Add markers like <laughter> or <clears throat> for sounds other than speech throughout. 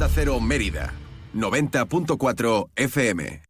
Onda Cero Mérida, 90.4 FM.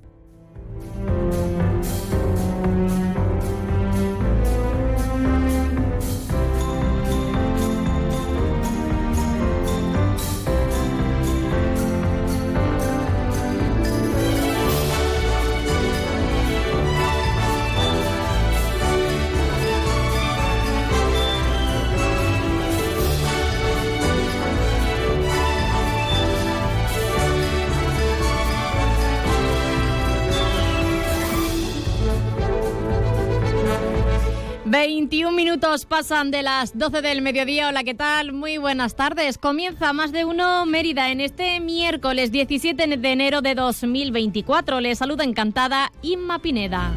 Pasan de las 12 del mediodía. Hola, ¿qué tal? Muy buenas tardes. Comienza más de uno Mérida en este miércoles 17 de enero de 2024. Les saluda encantada Inma Pineda.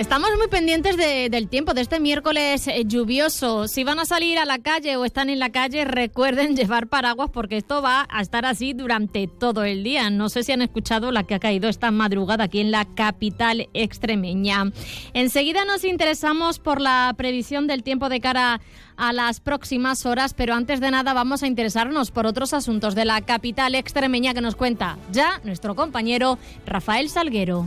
Estamos muy pendientes del tiempo, de este miércoles eh, lluvioso. Si van a salir a la calle o están en la calle, recuerden <laughs> llevar paraguas porque esto va a estar así durante todo el día. No sé si han escuchado la que ha caído esta madrugada aquí en la capital extremeña. Enseguida nos interesamos por la previsión del tiempo de cara a las próximas horas, pero antes de nada vamos a interesarnos por otros asuntos de la capital extremeña que nos cuenta ya nuestro compañero Rafael Salguero.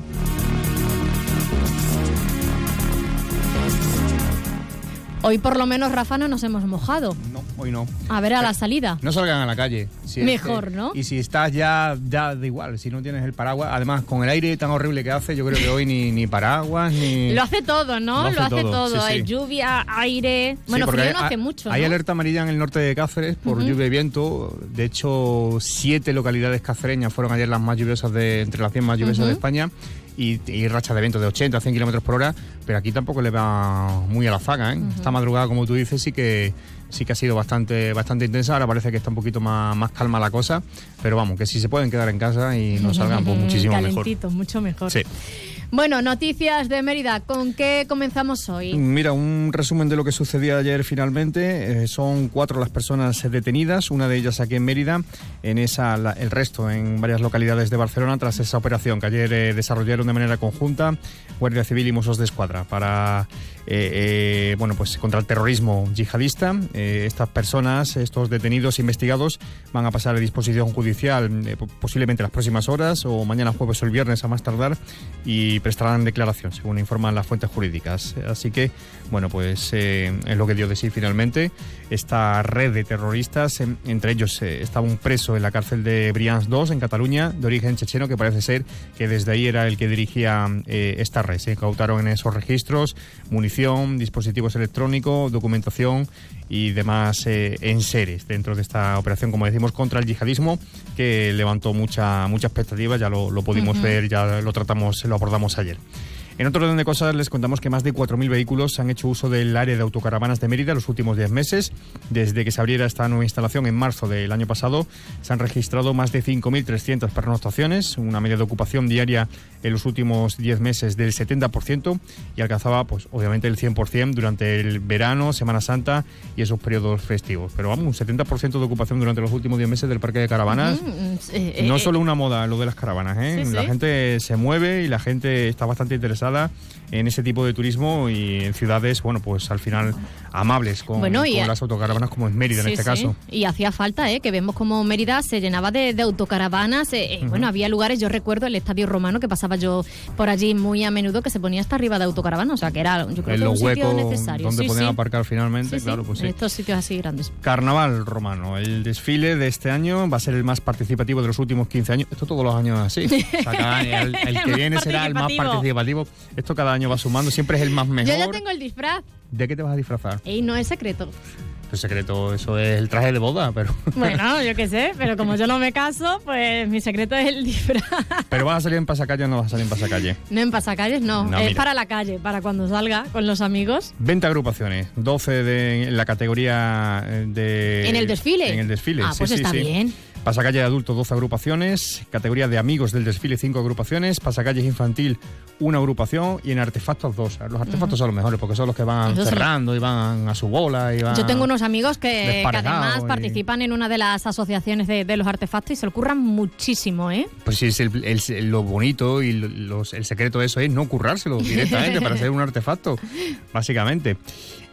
Hoy por lo menos, Rafa, no nos hemos mojado. No, hoy no. A ver a la salida. No salgan a la calle. Mejor, ¿no? Y si estás ya, ya da igual, si no tienes el paraguas. Además, con el aire tan horrible que hace, yo creo que hoy ni, ni paraguas, ni... Lo hace todo, ¿no? Lo hace, todo. Hay lluvia, aire... Bueno, frío no hace mucho, Hay alerta amarilla en el norte de Cáceres por lluvia y viento. De hecho, siete localidades cacereñas fueron ayer las más lluviosas de... entre las 100 más lluviosas de España y, y rachas de viento de 80 a 100 kilómetros por hora, pero aquí tampoco le va muy a la zaga. ¿eh? Esta madrugada, como tú dices, sí que sí que ha sido bastante, bastante intensa. Ahora parece que está un poquito más, más calma la cosa, pero vamos, que si se pueden quedar en casa y no <laughs> salgan, pues muchísimo Calentito, mucho mejor. Sí. Bueno, noticias de Mérida. ¿Con qué comenzamos hoy? Mira, un resumen de lo que sucedió ayer finalmente. Eh, son cuatro las personas detenidas, una de ellas aquí en Mérida, en esa, el resto en varias localidades de Barcelona tras esa operación que ayer eh, desarrollaron de manera conjunta Guardia Civil y Mossos de Escuadra para eh, eh, bueno, pues contra el terrorismo yihadista. Eh, estas personas, estos detenidos investigados, van a pasar a disposición judicial posiblemente las próximas horas o mañana jueves o el viernes a más tardar y prestarán declaración, según informan las fuentes jurídicas. Así que, bueno, pues es lo que dio de sí finalmente esta red de terroristas. entre ellos estaba un preso en la cárcel de Brians 2 en Cataluña, de origen checheno, que parece ser que desde ahí era el que dirigía esta red. Se incautaron en esos registros dispositivos electrónicos, documentación y demás eh, enseres dentro de esta operación, como decimos, contra el yihadismo, que levantó mucha, mucha expectativa, ya lo, pudimos ver, ya lo tratamos, lo abordamos ayer. En otro orden de cosas, les contamos que más de 4.000 vehículos han hecho uso del área de autocaravanas de Mérida los últimos 10 meses. Desde que se abriera esta nueva instalación en marzo del año pasado, se han registrado más de 5.300 pernoctaciones, una media de ocupación diaria en los últimos 10 meses del 70% y alcanzaba, pues obviamente, el 100% durante el verano, Semana Santa y esos periodos festivos. Pero vamos, un 70% de ocupación durante los últimos 10 meses del parque de caravanas. Eh, no es eh, solo una moda lo de las caravanas, ¿eh? la gente se mueve y la gente está bastante interesada en ese tipo de turismo y en ciudades, bueno, pues al final amables con, las autocaravanas como en Mérida en este caso. Y hacía falta, ¿eh? que vemos como Mérida se llenaba de, autocaravanas. Eh, eh, bueno, había lugares, yo recuerdo el Estadio Romano, que pasaba yo por allí muy a menudo, que se ponía hasta arriba de autocaravanas, o sea, que era, yo creo que un sitio necesario. donde podían aparcar finalmente, claro, pues En estos sitios así grandes. Carnaval Romano, el desfile de este año va a ser el más participativo de los últimos 15 años. Esto todos los años así. <laughs> O sea, el, el, que viene será el más participativo. Esto cada año va sumando, siempre es el más mejor. Yo ya tengo el disfraz. ¿De qué te vas a disfrazar? Y no es secreto. El secreto, eso es el traje de boda, pero... <laughs> Bueno, yo qué sé, pero como yo no me caso, pues mi secreto es el disfraz. ¿Pero vas a salir en pasacalle o no vas a salir en pasacalle? No en pasacalles, no. No, es mira. para la calle, para cuando salga con los amigos. 20 agrupaciones, 12 de, en la categoría eh, de... ¿En el desfile? En el desfile, Ah, sí, pues sí, está sí. bien. Pasacalle de adultos, 12 agrupaciones. Categoría de amigos del desfile, 5 agrupaciones. Pasacalles infantil, una agrupación. Y en artefactos, dos. Los artefactos son los mejores porque son los que van cerrando y van a su bola. Y van... Yo tengo unos amigos que, además y- participan en una de las asociaciones de, de los artefactos y se lo curran muchísimo, ¿eh? Pues sí, es el- el- lo bonito y lo- los- el secreto de eso es no currárselo <laughs> directamente para hacer un artefacto, básicamente.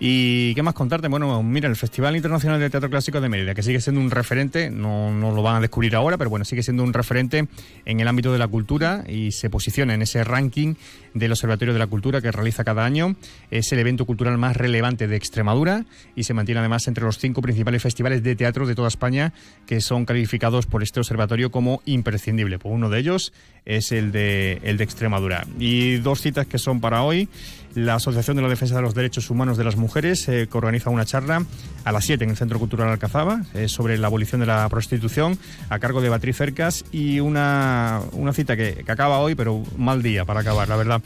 ¿Y qué más contarte? Bueno, mira, el Festival Internacional de Teatro Clásico de Mérida, que sigue siendo un referente, no, no lo van a descubrir ahora, pero bueno, sigue siendo un referente en el ámbito de la cultura y se posiciona en ese ranking del Observatorio de la Cultura que realiza cada año. Es el evento cultural más relevante de Extremadura y se mantiene además entre los cinco principales festivales de teatro de toda España que son calificados por este observatorio como imprescindible. Pues uno de ellos es el de, el de Extremadura. Y dos citas que son para hoy. La Asociación de la Defensa de los Derechos Humanos de las Mujeres eh, que organiza una charla a las 7 en el Centro Cultural Alcazaba eh, sobre la abolición de la prostitución a cargo de Beatriz Cercas y una, una cita que, que acaba hoy, pero mal día para acabar, la verdad.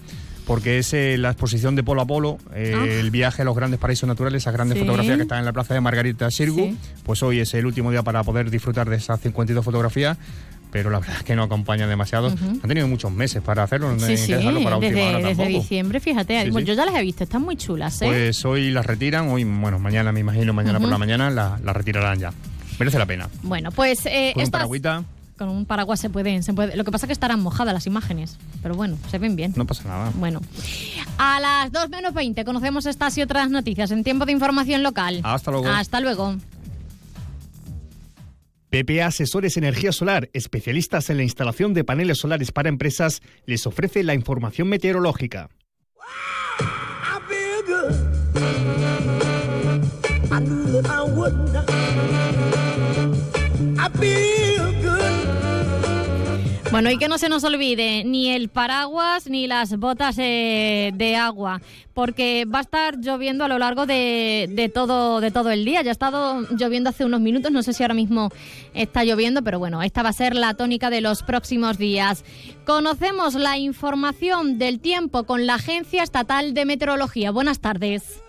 Porque es eh, la exposición de Polo a Polo, Ah. el viaje a los grandes paraísos naturales, esas grandes Sí. fotografías que están en la plaza de Margarita Sirgu. Sí. Pues hoy es el último día para poder disfrutar de esas 52 fotografías, pero la verdad es que no acompañan demasiado. Han tenido muchos meses para hacerlo, no Sí, tienen sí, que dejarlo para desde, hora desde diciembre, fíjate. Sí, Bueno, sí. Yo ya las he visto, están muy chulas, ¿eh? Pues hoy las retiran, hoy, bueno, mañana me imagino, mañana por la mañana la, la retirarán ya. Merece la pena. bueno, pues eh, Con un estas- paragüita con un paraguas se pueden, se puede. Lo que pasa es que estarán mojadas las imágenes, pero bueno, se ven bien. no pasa nada. Bueno, a las 2 menos 20 conocemos estas y otras noticias en tiempo de información local. Hasta luego. Hasta luego. PPA Asesores Energía Solar, especialistas en la instalación de paneles solares para empresas, les ofrece la información meteorológica. Bueno, y que no se nos olvide ni el paraguas ni las botas eh, de agua, porque va a estar lloviendo a lo largo de, de todo, de todo el día. Ya ha estado lloviendo hace unos minutos, no sé si ahora mismo está lloviendo, pero bueno, esta va a ser la tónica de los próximos días. Conocemos la información del tiempo con la Agencia Estatal de Meteorología. Buenas tardes.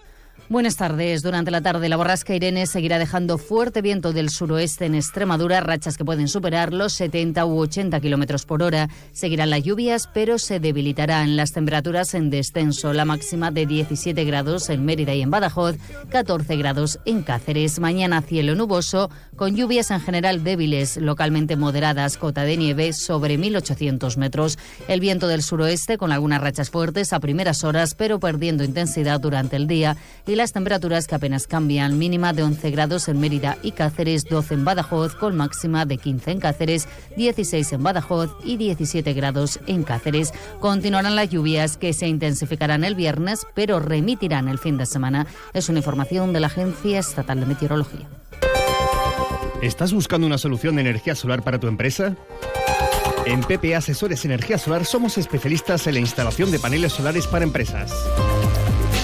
Buenas tardes. Durante la tarde, la borrasca Irene seguirá dejando fuerte viento del suroeste en Extremadura, rachas que pueden superar los 70 u 80 kilómetros por hora. Seguirán las lluvias, pero se debilitarán las temperaturas en descenso. La máxima de 17 grados en Mérida y en Badajoz, 14 grados en Cáceres. Mañana cielo nuboso, con lluvias en general débiles, localmente moderadas, cota de nieve sobre 1800 metros. El viento del suroeste con algunas rachas fuertes a primeras horas, pero perdiendo intensidad durante el día. Las temperaturas que apenas cambian, mínima de 11 grados en Mérida y Cáceres, 12 en Badajoz, con máxima de 15 en Cáceres, 16 en Badajoz y 17 grados en Cáceres. Continuarán las lluvias que se intensificarán el viernes, pero remitirán el fin de semana. Es una información de la Agencia Estatal de Meteorología. ¿Estás buscando una solución de energía solar para tu empresa? En PPA Asesores Energía Solar somos especialistas en la instalación de paneles solares para empresas.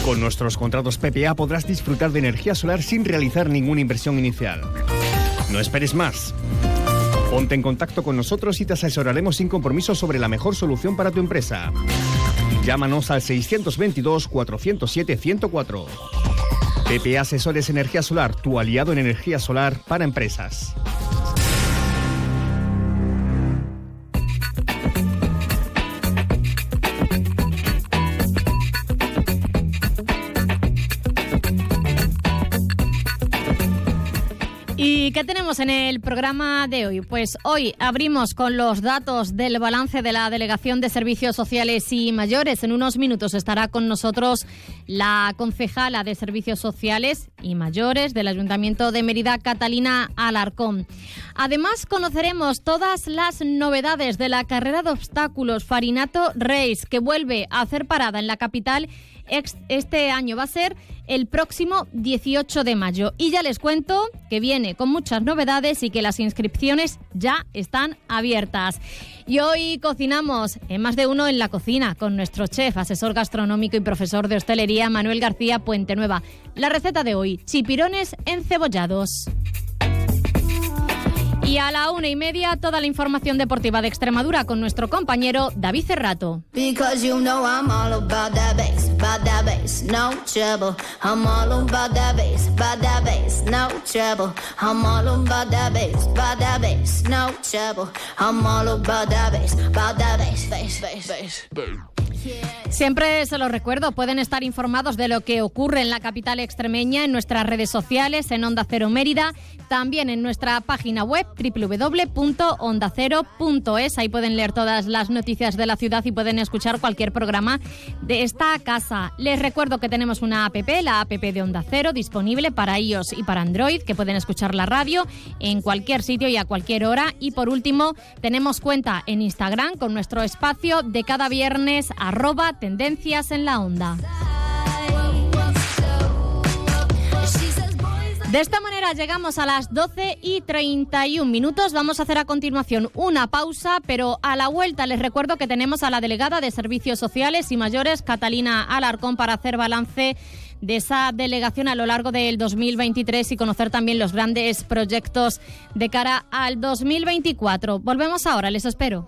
Con nuestros contratos PPA podrás disfrutar de energía solar sin realizar ninguna inversión inicial. No esperes más. Ponte en contacto con nosotros y te asesoraremos sin compromiso sobre la mejor solución para tu empresa. Llámanos al 622-407-104. PPA Asesores Energía Solar, tu aliado en energía solar para empresas. ¿Y qué tenemos en el programa de hoy? Pues hoy abrimos con los datos del balance de la Delegación de Servicios Sociales y Mayores. En unos minutos estará con nosotros la concejala de Servicios Sociales y Mayores del Ayuntamiento de Mérida, Catalina Alarcón. Además, conoceremos todas las novedades de la carrera de obstáculos Farinato Race, que vuelve a hacer parada en la capital este año. Va a ser el próximo 18 de mayo. Y ya les cuento que viene como muchas novedades y que las inscripciones ya están abiertas. Y hoy cocinamos en más de uno en la cocina con nuestro chef, asesor gastronómico y profesor de hostelería Manuel García Puente Nueva. La receta de hoy, chipirones encebollados. Y a la una y media, toda la información deportiva de Extremadura con nuestro compañero David Cerrato. Siempre se lo recuerdo, pueden estar informados de lo que ocurre en la capital extremeña en nuestras redes sociales, en Onda Cero Mérida, también en nuestra página web www.ondacero.es. Ahí pueden leer todas las noticias de la ciudad y pueden escuchar cualquier programa de esta casa. Les recuerdo que tenemos una app, la app de Onda Cero, disponible para iOS y para Android, que pueden escuchar la radio en cualquier sitio y a cualquier hora. Y por último, tenemos cuenta en Instagram con nuestro espacio de cada viernes arroba tendencias en la onda. De esta manera llegamos a las 12 y 31 minutos. Vamos a hacer a continuación una pausa, pero a la vuelta les recuerdo que tenemos a la delegada de Servicios Sociales y Mayores, Catalina Alarcón, para hacer balance de esa delegación a lo largo del 2023 y conocer también los grandes proyectos de cara al 2024. Volvemos ahora, les espero.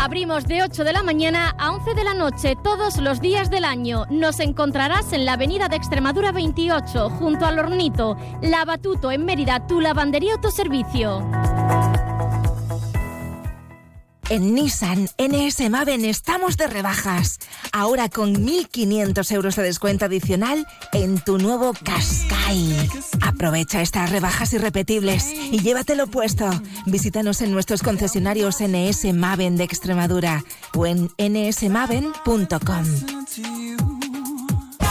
Abrimos de 8 de la mañana a 11 de la noche todos los días del año. Nos encontrarás en la avenida de Extremadura 28, junto al Hornito, Lavatuto en Mérida, tu lavandería autoservicio. En Nissan NS Maven estamos de rebajas. Ahora con 1.500 euros de descuento adicional en tu nuevo Qashqai. Aprovecha estas rebajas irrepetibles y llévatelo puesto. Visítanos en nuestros concesionarios NS Maven de Extremadura o en nsmaven.com.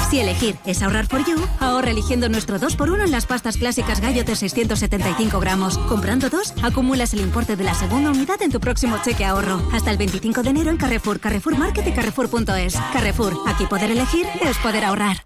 Si elegir es ahorrar for you, ahorra eligiendo nuestro 2x1 en las pastas clásicas Gallo de 675 gramos. Comprando dos, acumulas el importe de la segunda unidad en tu próximo cheque ahorro. Hasta el 25 de enero en Carrefour, Carrefour Market y Carrefour.es. Carrefour, aquí poder elegir es poder ahorrar.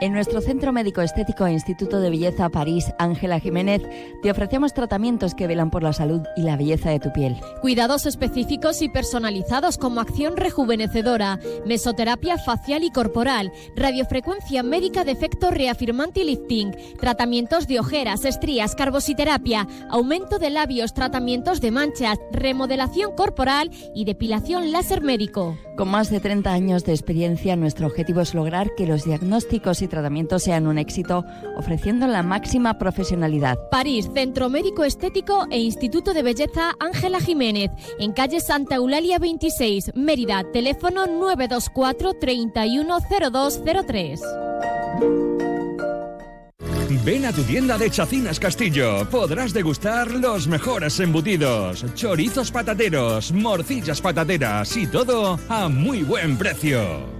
En nuestro Centro Médico Estético e Instituto de Belleza París, Ángela Jiménez, te ofrecemos tratamientos que velan por la salud y la belleza de tu piel. Cuidados específicos y personalizados como acción rejuvenecedora, mesoterapia facial y corporal, radiofrecuencia médica de efecto reafirmante y lifting, tratamientos de ojeras, estrías, carbositerapia, aumento de labios, tratamientos de manchas, remodelación corporal y depilación láser médico. Con más de 30 años de experiencia, nuestro objetivo es lograr que los diagnósticos y tratamientos sean un éxito, ofreciendo la máxima profesionalidad. París, Centro Médico Estético e Instituto de Belleza Ángela Jiménez, en calle Santa Eulalia 26, Mérida, teléfono 924 310203. Ven a tu tienda de Chacinas Castillo. Podrás degustar los mejores embutidos, chorizos patateros, morcillas patateras y todo a muy buen precio.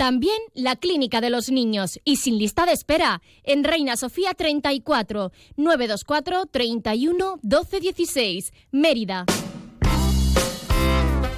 También la Clínica de los Niños. Y sin lista de espera. En Reina Sofía 34, 924 31 12 16, Mérida.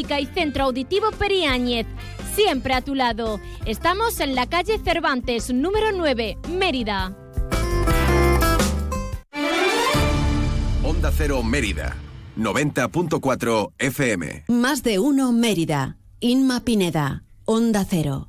Y Centro Auditivo Periáñez. Siempre a tu lado. Estamos en la calle Cervantes, número 9, Mérida. Onda Cero Mérida. 90.4 FM. Más de uno Mérida. Inma Pineda. Onda Cero.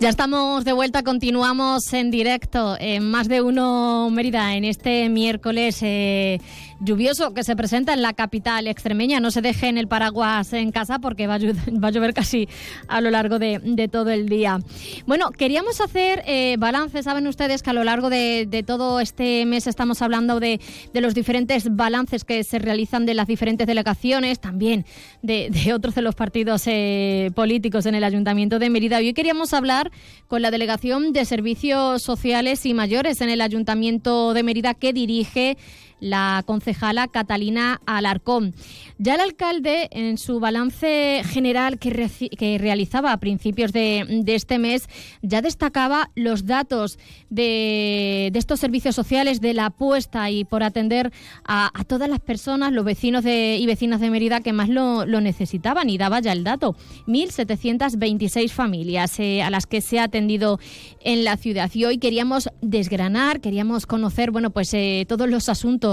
Ya estamos de vuelta, continuamos en directo en más de uno Mérida en este miércoles eh, lluvioso que se presenta en la capital extremeña. No se dejen el paraguas en casa porque va a, <laughs> llover casi a lo largo de, todo el día. Bueno, queríamos hacer eh, balance. Saben ustedes que a lo largo de, todo este mes estamos hablando de, los diferentes balances que se realizan de las diferentes delegaciones, también de, otros de los partidos eh, políticos en el Ayuntamiento de Mérida. Hoy queríamos hablar con la Delegación de Servicios Sociales y Mayores en el Ayuntamiento de Mérida que dirige la concejala Catalina Alarcón. Ya el alcalde, en su balance general que, que realizaba a principios de, este mes, ya destacaba los datos de, de estos servicios sociales, de la apuesta y por atender a, todas las personas, los vecinos de, y vecinas de Mérida que más lo, lo necesitaban y daba ya el dato. 1.726 familias eh, a las que se ha atendido en la ciudad. Y hoy queríamos desgranar, queríamos conocer, bueno, pues eh, todos los asuntos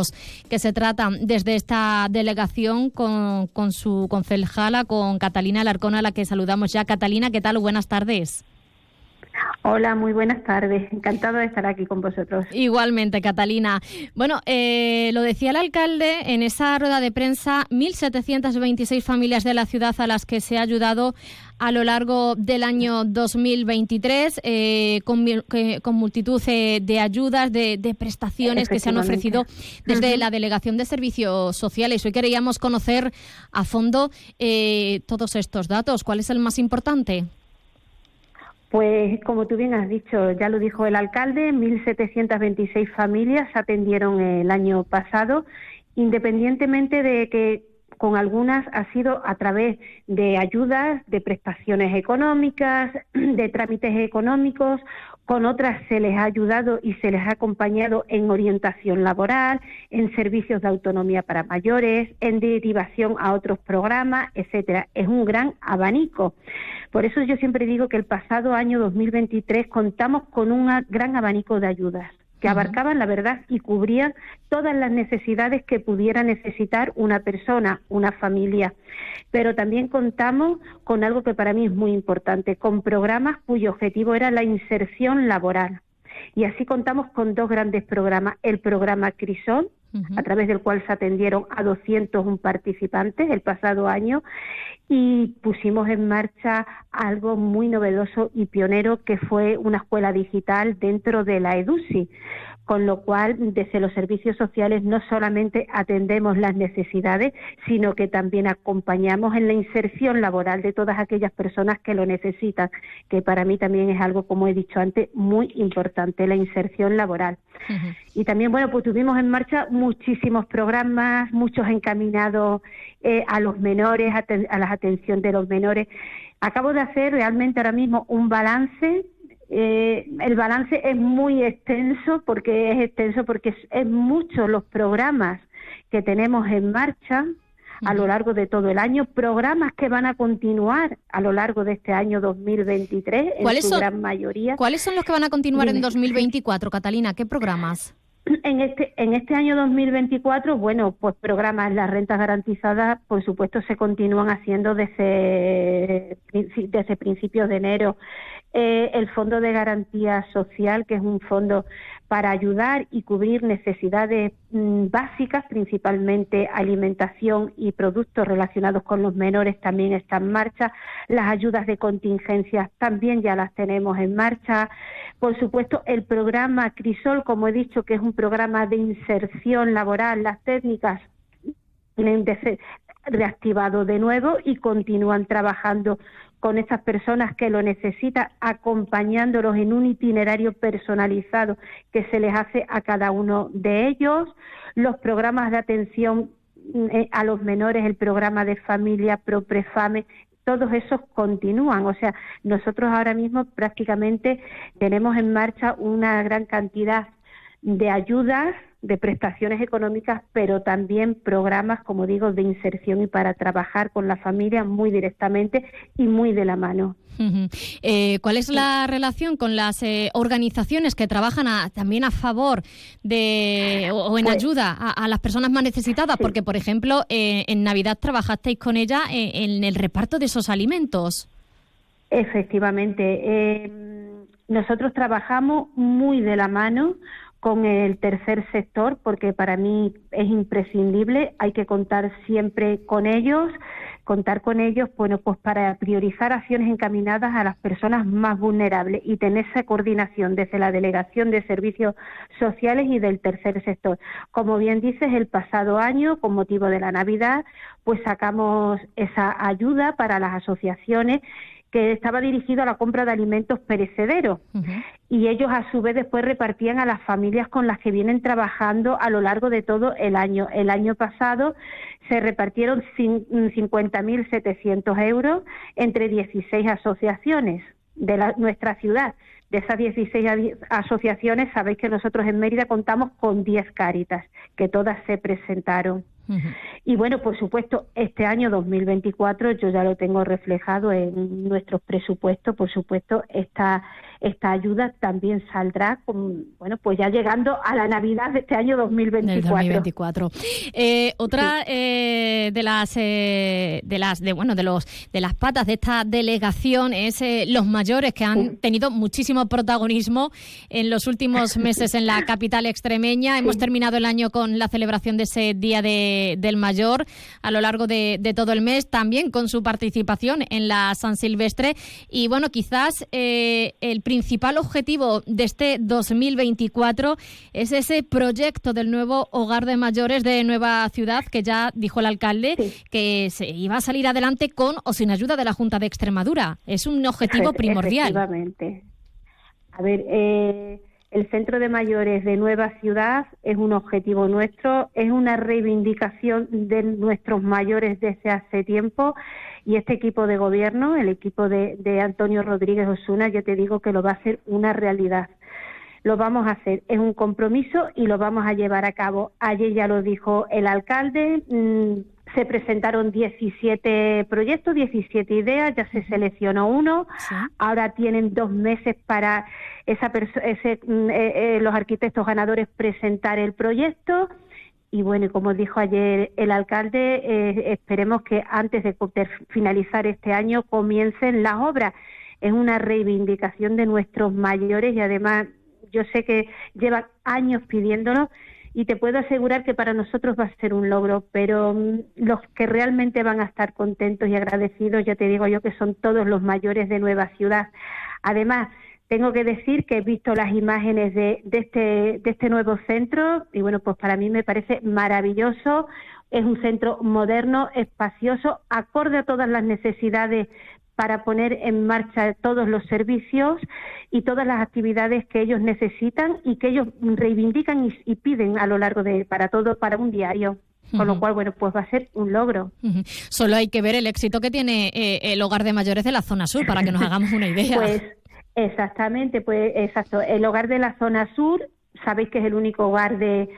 que se tratan desde esta delegación con, con su concejala, con Catalina Alarcón, a la que saludamos ya. Catalina, ¿qué tal? Buenas tardes. Hola, muy buenas tardes. Encantado de estar aquí con vosotros. Igualmente, Catalina. Bueno, eh, lo decía el alcalde en esa rueda de prensa, 1.726 familias de la ciudad a las que se ha ayudado a lo largo del año 2023, eh, con, que- con multitud eh, de ayudas, de, de prestaciones que se han ofrecido desde la Delegación de Servicios Sociales. Hoy queríamos conocer a fondo eh, todos estos datos. ¿Cuál es el más importante? Pues como tú bien has dicho, ya lo dijo el alcalde, 1.726 familias atendieron el año pasado, independientemente de que con algunas ha sido a través de ayudas, de prestaciones económicas, <clears throat> de trámites económicos, con otras se les ha ayudado y se les ha acompañado en orientación laboral, en servicios de autonomía para mayores, en derivación a otros programas, etcétera. Es un gran abanico. Por eso yo siempre digo que el pasado año 2023 contamos con un gran abanico de ayudas que abarcaban la verdad y cubrían todas las necesidades que pudiera necesitar una persona, una familia. Pero también contamos con algo que para mí es muy importante, con programas cuyo objetivo era la inserción laboral. Y así contamos con dos grandes programas, el programa Crisol, a través del cual se atendieron a 201 participantes el pasado año y pusimos en marcha algo muy novedoso y pionero que fue una escuela digital dentro de la EDUSI, con lo cual desde los servicios sociales no solamente atendemos las necesidades, sino que también acompañamos en la inserción laboral de todas aquellas personas que lo necesitan, que para mí también es algo, como he dicho antes, muy importante, la inserción laboral. Y también, bueno, pues tuvimos en marcha muchísimos programas, muchos encaminados eh, a los menores, a, a la atención de los menores. Acabo de hacer realmente ahora mismo un balance. Eh, el balance es muy extenso porque es extenso porque es, es muchos los programas que tenemos en marcha a lo largo de todo el año, programas que van a continuar a lo largo de este año 2023 en ¿Cuáles su son- gran mayoría. ¿Cuáles son los que van a continuar en Dime. 2024, Catalina? ¿Qué programas? <clears throat> En este, en este año 2024, bueno, pues programas, las rentas garantizadas, por supuesto, se continúan haciendo desde, desde principios de enero. Eh, el Fondo de Garantía Social, que es un fondo para ayudar y cubrir necesidades mm, básicas, principalmente alimentación y productos relacionados con los menores, también está en marcha. Las ayudas de contingencias también ya las tenemos en marcha. Por supuesto, el programa Crisol, como he dicho, que es un programa de inserción laboral, las técnicas tienen reactivado de nuevo y continúan trabajando con estas personas que lo necesitan, acompañándolos en un itinerario personalizado que se les hace a cada uno de ellos, los programas de atención eh, a los menores, el programa de familia ProPrefame, todos esos continúan. O sea, nosotros ahora mismo prácticamente tenemos en marcha una gran cantidad de ayudas, de prestaciones económicas, pero también programas, como digo, de inserción y para trabajar con la familia muy directamente y muy de la mano. Eh, ¿Cuál es la relación con las eh, organizaciones que trabajan a- también a favor de o, o en Pues- ayuda a, a las personas más necesitadas? Porque, por ejemplo, eh, en Navidad trabajasteis con ella eh, en el reparto de esos alimentos. Efectivamente, eh, nosotros trabajamos muy de la mano con el tercer sector porque para mí es imprescindible, hay que contar siempre con ellos, contar con ellos, bueno, pues para priorizar acciones encaminadas a las personas más vulnerables y tener esa coordinación desde la Delegación de Servicios Sociales y del tercer sector. Como bien dices, el pasado año, con motivo de la Navidad, pues sacamos esa ayuda para las asociaciones que estaba dirigido a la compra de alimentos perecederos y ellos a su vez después repartían a las familias con las que vienen trabajando a lo largo de todo el año. El año pasado se repartieron cin- 50.700 euros entre 16 asociaciones de la- nuestra ciudad. De esas 16 adi- asociaciones, sabéis que nosotros en Mérida contamos con 10 cáritas, que todas se presentaron. Y bueno, por supuesto, este año 2024 yo ya lo tengo reflejado en nuestros presupuestos. Por supuesto, esta esta ayuda también saldrá, con, bueno, pues ya llegando a la Navidad de este año 2024. Del 2024. Eh, otra eh, de las eh, de las de bueno de los de las patas de esta delegación es los mayores que han tenido muchísimo protagonismo en los últimos <laughs> meses en la capital extremeña. Hemos terminado el año con la celebración de ese día de- del mayor a lo largo de, de todo el mes, también con su participación en la San Silvestre y bueno quizás el principal objetivo de este 2024 es ese proyecto del nuevo hogar de mayores de Nueva Ciudad que ya dijo el alcalde que se iba a salir adelante con o sin ayuda de la Junta de Extremadura. Es un objetivo <laughs> primordial. Efectivamente. A ver, eh, el Centro de Mayores de Nueva Ciudad es un objetivo nuestro, es una reivindicación de nuestros mayores desde hace tiempo y este equipo de gobierno, el equipo de, de Antonio Rodríguez Osuna, yo te digo que lo va a hacer una realidad. Lo vamos a hacer, es un compromiso y lo vamos a llevar a cabo. Ayer ya lo dijo el alcalde, mm, se presentaron 17 proyectos, 17 ideas, ya se seleccionó uno. Ahora tienen dos meses para esa ese, mm, eh, eh, los arquitectos ganadores presentar el proyecto. Y bueno, como dijo ayer el alcalde, eh, esperemos que antes de finalizar este año comiencen las obras. Es una reivindicación de nuestros mayores y además yo sé que llevan años pidiéndolo y te puedo asegurar que para nosotros va a ser un logro, pero mm, los que realmente van a estar contentos y agradecidos, ya te digo yo que son todos los mayores de Nueva Ciudad. Además, tengo que decir que he visto las imágenes de, de este, de este nuevo centro y bueno, pues para mí me parece maravilloso. Es un centro moderno, espacioso, acorde a todas las necesidades para poner en marcha todos los servicios y todas las actividades que ellos necesitan y que ellos reivindican y, y piden a lo largo de para todo para un diario. Con lo cual, bueno, pues va a ser un logro. Solo hay que ver el éxito que tiene eh, el hogar de mayores de la zona sur para que nos hagamos una idea. Pues exactamente, pues exacto. El hogar de la zona sur, sabéis que es el único hogar de,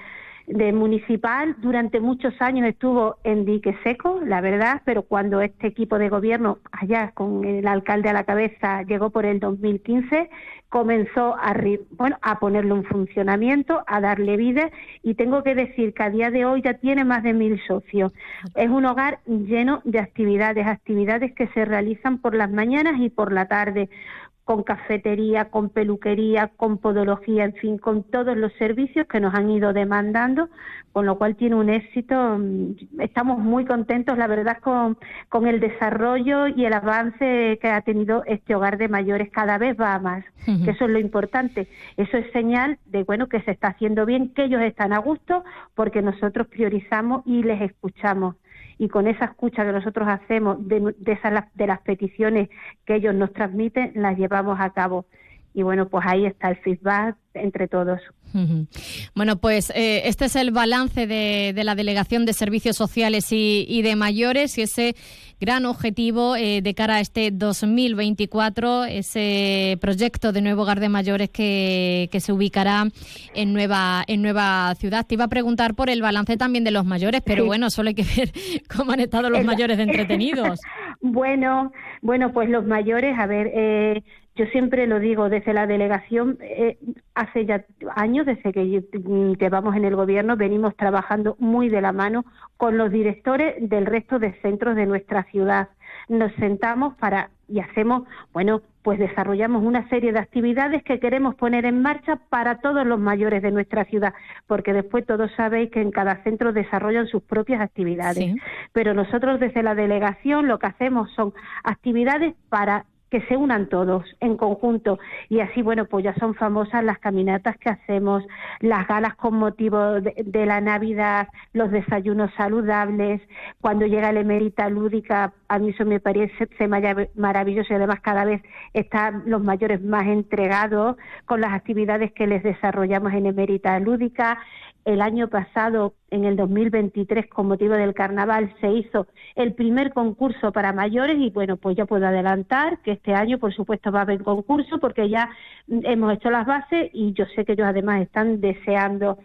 de municipal. Durante muchos años estuvo en dique seco, la verdad, pero cuando este equipo de gobierno, allá con el alcalde a la cabeza, llegó por el 2015, comenzó a, bueno, a ponerlo en funcionamiento, a darle vida y tengo que decir que a día de hoy ya tiene más de mil socios. Es un hogar lleno de actividades, actividades que se realizan por las mañanas y por la tarde con cafetería, con peluquería, con podología, en fin, con todos los servicios que nos han ido demandando, con lo cual tiene un éxito. mm, Estamos muy contentos, la verdad, con, con el desarrollo y el avance que ha tenido este hogar de mayores. Cada vez va a más, que eso es lo importante. Eso es señal de, bueno, que se está haciendo bien, que ellos están a gusto, porque nosotros priorizamos y les escuchamos y con esa escucha que nosotros hacemos de, de, esas, de las peticiones que ellos nos transmiten, las llevamos a cabo. Y bueno, pues ahí está el feedback entre todos. Bueno, pues eh, este es el balance de, de la Delegación de Servicios Sociales y, y de Mayores y ese gran objetivo eh, de cara a este 2024, ese proyecto de nuevo hogar de mayores que, que se ubicará en Nueva, en Nueva Ciudad. Te iba a preguntar por el balance también de los mayores, pero Sí. bueno, solo hay que ver <laughs> cómo han estado los mayores de <laughs> entretenidos. Bueno, bueno, pues los mayores, a ver, eh, yo siempre lo digo, desde la delegación, eh, hace ya años, desde que mm, llevamos en el gobierno, venimos trabajando muy de la mano con los directores del resto de centros de nuestra ciudad. Nos sentamos para y hacemos, bueno, pues desarrollamos una serie de actividades que queremos poner en marcha para todos los mayores de nuestra ciudad, porque después todos sabéis que en cada centro desarrollan sus propias actividades Sí. pero nosotros desde la delegación lo que hacemos son actividades para que se unan todos en conjunto. Y así bueno pues ya son famosas las caminatas que hacemos las galas con motivo de, la navidad los desayunos saludables. Cuando llega la emérita lúdica a mí eso me parece maravilloso y además cada vez están los mayores más entregados con las actividades que les desarrollamos en emérita lúdica el año pasado, en el 2023, con motivo del carnaval, se hizo el primer concurso para mayores y bueno, pues ya puedo adelantar que este año, por supuesto, va a haber concurso porque ya mm, hemos hecho las bases y yo sé que ellos además están deseando.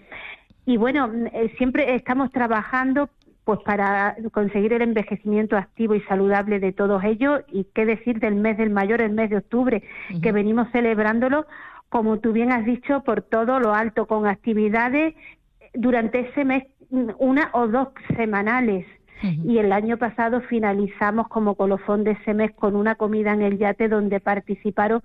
Y bueno, mm, eh, siempre estamos trabajando pues para conseguir el envejecimiento activo y saludable de todos ellos y qué decir del mes del mayor, el mes de octubre, que venimos celebrándolo como tú bien has dicho, por todo lo alto, con actividades durante ese mes, una o dos semanales. Y el año pasado finalizamos como colofón de ese mes con una comida en el yate donde participaron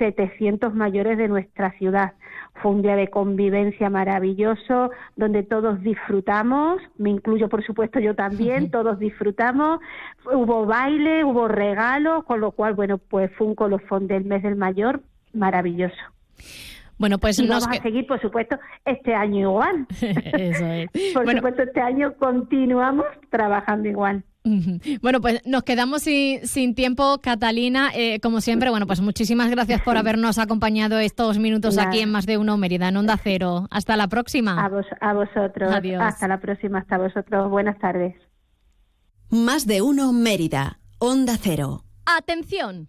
700 mayores de nuestra ciudad. Fue un día de convivencia maravilloso donde todos disfrutamos, me incluyo por supuesto yo también, todos disfrutamos. Hubo baile, hubo regalos, con lo cual, bueno, pues fue un colofón del mes del mayor maravilloso. Bueno, pues y nos vamos que- a seguir, por supuesto, este año igual. <laughs> <laughs> Eso es. Por Bueno. supuesto, este año continuamos trabajando igual. Bueno, pues nos quedamos sin, sin tiempo, Catalina. Eh, como siempre, bueno, pues muchísimas gracias por <laughs> habernos acompañado estos minutos Nada. aquí en Más de Uno Mérida, en Onda Cero. Hasta la próxima. A, vos, a vosotros. Adiós. Hasta la próxima. Hasta vosotros. Buenas tardes. Más de uno Mérida. Onda Cero. ¡Atención!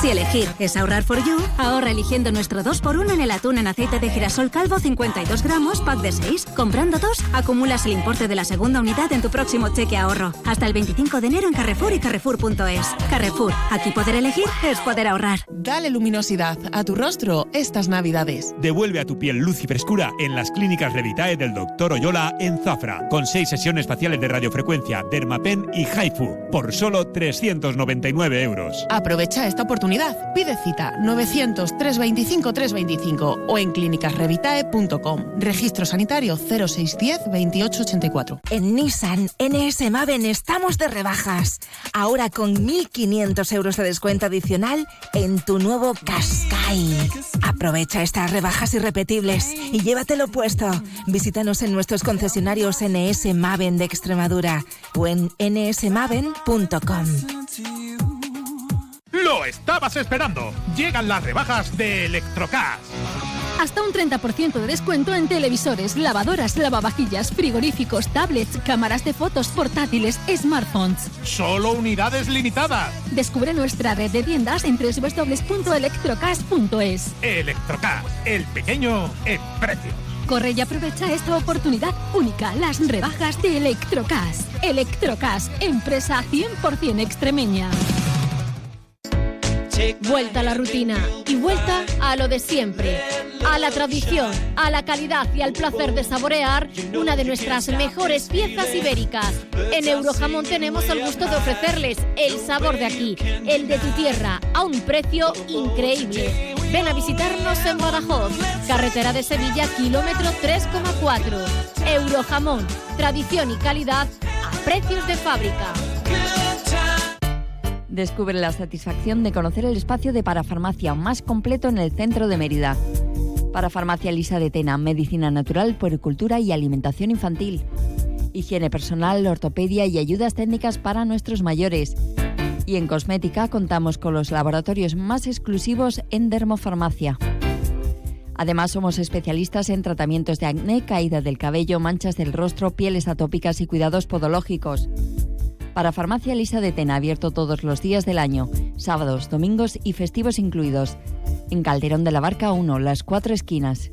Si elegir es ahorrar for you, ahorra eligiendo nuestro 2x1 en el atún en aceite de girasol calvo 52 gramos, pack de 6. Comprando dos, acumulas el importe de la segunda unidad en tu próximo cheque ahorro. Hasta el 25 de enero en Carrefour y Carrefour.es. Carrefour, aquí poder elegir es poder ahorrar. Dale luminosidad a tu rostro estas navidades. Devuelve a tu piel luz y frescura en las clínicas Revitae del Dr. Oyola en Zafra, con seis sesiones faciales de radiofrecuencia, Dermapen y Haifu, por solo 399 euros. Aprovecha esta oportunidad. Pide cita 900-325-325 o en clínicasrevitae.com. Registro sanitario 0610 2884. En Nissan NS Maven estamos de rebajas. Ahora con 1.500 euros de descuento adicional en tu nuevo Qashqai. Aprovecha estas rebajas irrepetibles y llévatelo puesto. Visítanos en nuestros concesionarios NS Maven de Extremadura o en nsmaven.com. Estabas esperando. Llegan las rebajas de Electrocas. Hasta un 30% de descuento en televisores, lavadoras, lavavajillas, frigoríficos, tablets, cámaras de fotos, portátiles, smartphones. Solo unidades limitadas. Descubre nuestra red de tiendas en www.electrocas.es. Electrocas, el pequeño en precio. Corre y aprovecha esta oportunidad única, las rebajas de Electrocas. Electrocas, empresa 100% extremeña. Vuelta a la rutina y vuelta a lo de siempre. A la tradición, a la calidad y al placer de saborear una de nuestras mejores piezas ibéricas. En Eurojamón tenemos el gusto de ofrecerles el sabor de aquí, el de tu tierra, a un precio increíble. Ven a visitarnos en Badajoz, carretera de Sevilla, kilómetro 3,4. Eurojamón, tradición y calidad a precios de fábrica. Descubre la satisfacción de conocer el espacio de parafarmacia más completo en el centro de Mérida. Parafarmacia Lisa de Tena, medicina natural, puericultura y alimentación infantil. Higiene personal, ortopedia y ayudas técnicas para nuestros mayores. Y en cosmética contamos con los laboratorios más exclusivos en dermofarmacia. Además, somos especialistas en tratamientos de acné, caída del cabello, manchas del rostro, pieles atópicas y cuidados podológicos. Para Farmacia Lisa de Tena, abierto todos los días del año, sábados, domingos y festivos incluidos. En Calderón de la Barca 1, las cuatro esquinas.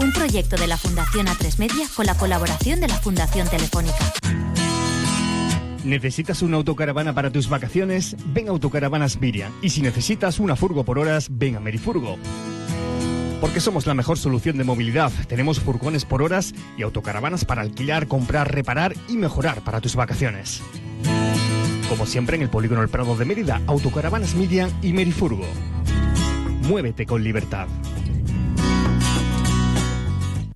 Un proyecto de la Fundación A3 Media con la colaboración de la Fundación Telefónica. ¿Necesitas una autocaravana para tus vacaciones? Ven a Autocaravanas Miriam. Y si necesitas una furgo por horas, ven a Merifurgo. Porque somos la mejor solución de movilidad. Tenemos furgones por horas y autocaravanas para alquilar, comprar, reparar y mejorar para tus vacaciones. Como siempre en el Polígono El Prado de Mérida, Autocaravanas Miriam y Merifurgo. Muévete con libertad.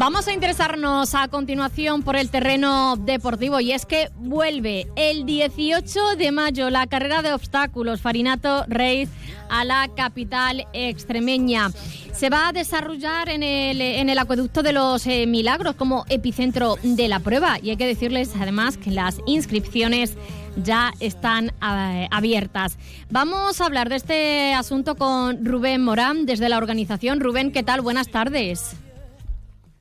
Vamos a interesarnos a continuación por el terreno deportivo y es que vuelve el 18 de mayo la carrera de obstáculos Farinato Reis a la capital extremeña. Se va a desarrollar en el, en el acueducto de los eh, Milagros como epicentro de la prueba y hay que decirles además que las inscripciones ya están eh, abiertas. Vamos a hablar de este asunto con Rubén Morán desde la organización. Rubén, ¿qué tal? Buenas tardes.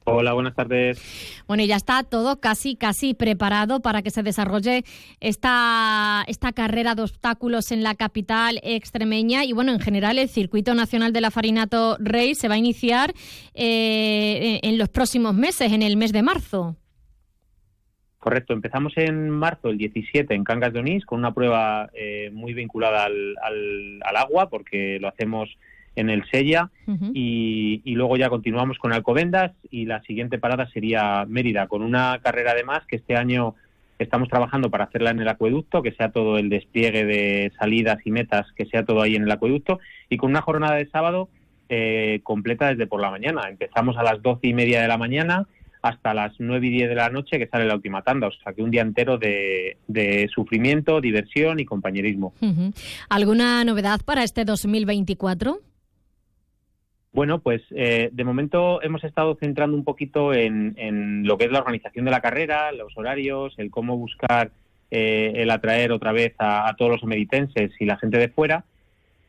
Hola, buenas tardes. Bueno, y ya está todo casi, casi preparado para que se desarrolle esta, esta carrera de obstáculos en la capital extremeña. Y bueno, en general, el circuito nacional de la Farinato Rey se va a iniciar eh, en los próximos meses, en el mes de marzo. Correcto, empezamos en marzo, el 17, en Cangas de Onís, con una prueba eh, muy vinculada al, al, al agua, porque lo hacemos en el Sella y, y luego ya continuamos con Alcobendas y la siguiente parada sería Mérida, con una carrera además que este año estamos trabajando para hacerla en el acueducto, que sea todo el despliegue de salidas y metas, que sea todo ahí en el acueducto, y con una jornada de sábado eh, completa desde por la mañana. Empezamos a las doce y media de la mañana hasta las nueve y diez de la noche que sale la última tanda, o sea que un día entero de, de sufrimiento, diversión y compañerismo. ¿Alguna novedad para este 2024? Bueno, pues eh, de momento hemos estado centrando un poquito en, lo que es la organización de la carrera, los horarios, el cómo buscar eh, el atraer otra vez a, a todos los ameritenses y la gente de fuera.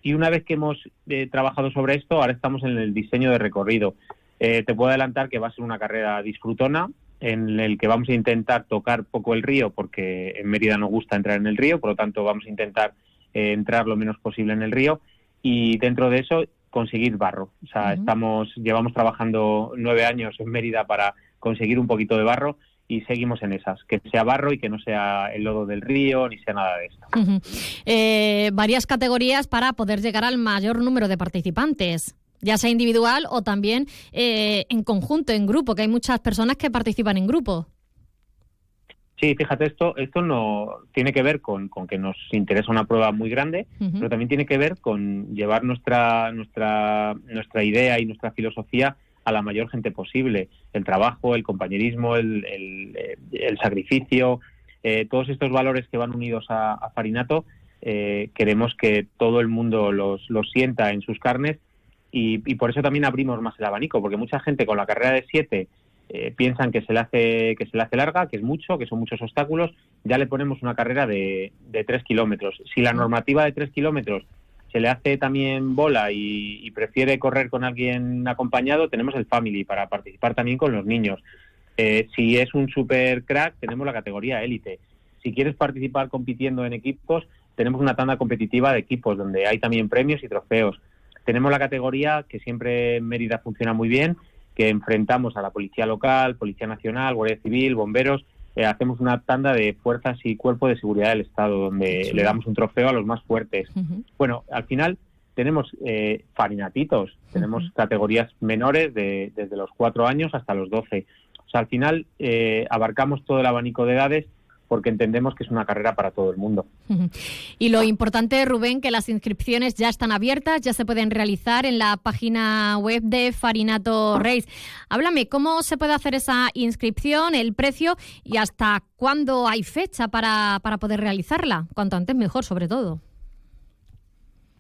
Y una vez que hemos eh, trabajado sobre esto, ahora estamos en el diseño de recorrido. Eh, te puedo adelantar que va a ser una carrera disfrutona en el que vamos a intentar tocar poco el río porque en Mérida nos gusta entrar en el río, por lo tanto vamos a intentar eh, entrar lo menos posible en el río y dentro de eso conseguir barro. O sea, estamos, llevamos trabajando nueve años en Mérida para conseguir un poquito de barro y seguimos en esas, que sea barro y que no sea el lodo del río ni sea nada de esto. Eh, varias categorías para poder llegar al mayor número de participantes ya sea individual o también eh, en conjunto, en grupo, que hay muchas personas que participan en grupo. Sí, fíjate, esto, esto no tiene que ver con, con que nos interesa una prueba muy grande, pero también tiene que ver con llevar nuestra, nuestra, nuestra idea y nuestra filosofía a la mayor gente posible. El trabajo, el compañerismo, el, el, sacrificio, eh, todos estos valores que van unidos a, Farinato, eh, queremos que todo el mundo los, los sienta en sus carnes y, y, por eso también abrimos más el abanico, porque mucha gente con la carrera de siete eh, piensan que se le hace que se le hace larga, que es mucho, que son muchos obstáculos, ya le ponemos una carrera de, de tres kilómetros. Si la normativa de tres kilómetros se le hace también bola y, prefiere correr con alguien acompañado, tenemos el family para participar también con los niños. Eh, si es un super crack, tenemos la categoría élite. Si quieres participar compitiendo en equipos, tenemos una tanda competitiva de equipos donde hay también premios y trofeos. Tenemos la categoría que siempre en Mérida funciona muy bien, que enfrentamos a la Policía Local, Policía Nacional, Guardia Civil, bomberos. Eh, hacemos una tanda de fuerzas y cuerpo de seguridad del Estado, donde le damos un trofeo a los más fuertes. Bueno, al final tenemos eh, farinatitos, tenemos categorías menores de, desde los cuatro años hasta los doce. O sea, al final eh, abarcamos todo el abanico de edades porque entendemos que es una carrera para todo el mundo. Y lo importante, Rubén, que las inscripciones ya están abiertas, ya se pueden realizar en la página web de Farinato Race. Háblame, ¿cómo se puede hacer esa inscripción, el precio y hasta cuándo hay fecha para, para poder realizarla? Cuanto antes mejor, sobre todo.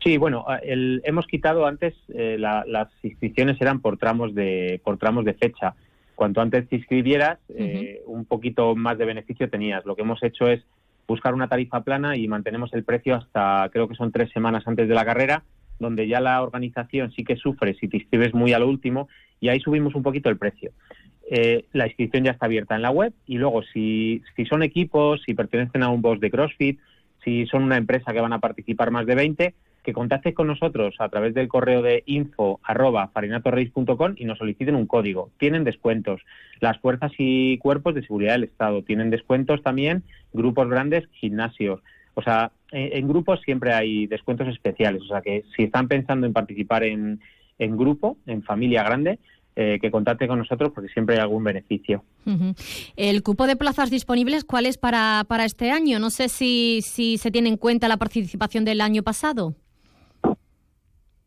Sí, bueno, hemos quitado antes eh, las inscripciones eran por tramos de por tramos de fecha cuanto antes te inscribieras, eh, un poquito más de beneficio tenías. Lo que hemos hecho es buscar una tarifa plana y mantenemos el precio hasta creo que son tres semanas antes de la carrera, donde ya la organización sí que sufre si te inscribes muy a lo último y ahí subimos un poquito el precio. Eh, la inscripción ya está abierta en la web y luego si, si son equipos, si pertenecen a un boss de CrossFit, si son una empresa que van a participar más de 20, que contacten con nosotros a través del correo de info arroba y nos soliciten un código. Tienen descuentos. Las fuerzas y cuerpos de seguridad del Estado tienen descuentos también, grupos grandes, gimnasios. O sea, en, grupos siempre hay descuentos especiales. O sea, que si están pensando en participar en, en grupo, en familia grande, eh, que contacte con nosotros porque siempre hay algún beneficio. El cupo de plazas disponibles, ¿cuál es para, para este año? No sé si, si se tiene en cuenta la participación del año pasado.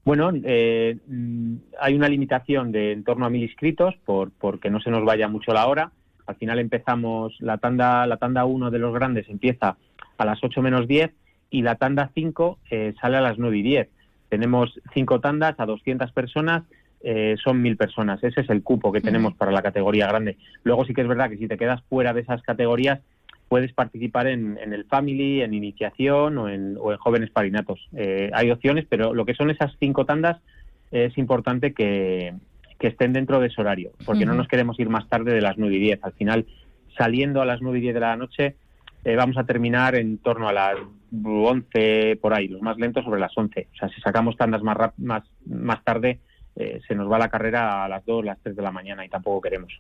Bueno, eh, mm, hay una limitación de en torno a mil inscritos por porque no se nos vaya mucho la hora. Al final empezamos la tanda la tanda 1 de los grandes empieza a las 8 menos 10 y la tanda 5 eh, sale a las 9 y 10. Tenemos cinco tandas a 200 personas, eh, son mil personas. Ese es el cupo que tenemos para la categoría grande. Luego sí que es verdad que si te quedas fuera de esas categorías puedes participar en, el Family, en Iniciación o en, Jóvenes Parinatos. Eh, hay opciones, pero lo que son esas cinco tandas es importante que, estén dentro de ese horario, porque no nos queremos ir más tarde de las 9 y 10. Al final, saliendo a las 9 y 10 de la noche, eh, vamos a terminar en torno a las 11 por ahí, los más lentos sobre las 11. O sea, si sacamos tandas más, más, más tarde, eh, se nos va la carrera a las 2, las 3 de la mañana y tampoco queremos.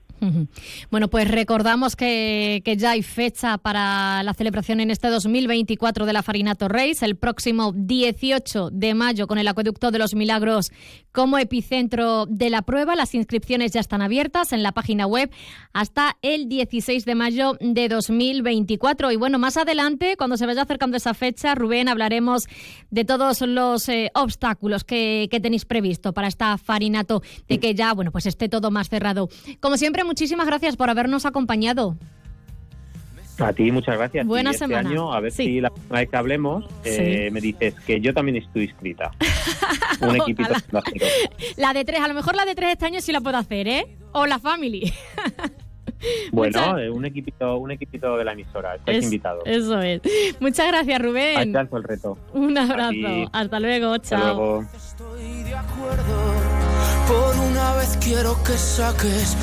Bueno, pues recordamos que, ya hay fecha para la celebración en este 2024 de la Farinato Race, el próximo 18 de mayo con el Acueducto de los Milagros como epicentro de la prueba. Las inscripciones ya están abiertas en la página web hasta el 16 de mayo de 2024. Y bueno, más adelante, cuando se vaya acercando esa fecha, Rubén, hablaremos de todos los eh, obstáculos que, que tenéis previsto para esta Farinato, de que ya, bueno, pues esté todo más cerrado. Como siempre, muchísimas gracias por habernos acompañado. A ti, muchas gracias. Buena este semana. Año, a ver si la próxima vez que hablemos eh, me dices que yo también estoy inscrita. <laughs> Un <laughs> equipito. la de tres, a lo mejor la de tres este año sí la puedo hacer, ¿eh? O la family. <laughs> Bueno, eh, un equipito, un equipito de la emisora. Estáis invitados. Eso es. Muchas gracias, Rubén. Alcanzo el reto. Un abrazo. Hasta luego. Chao. Hasta luego. Por una vez quiero que saques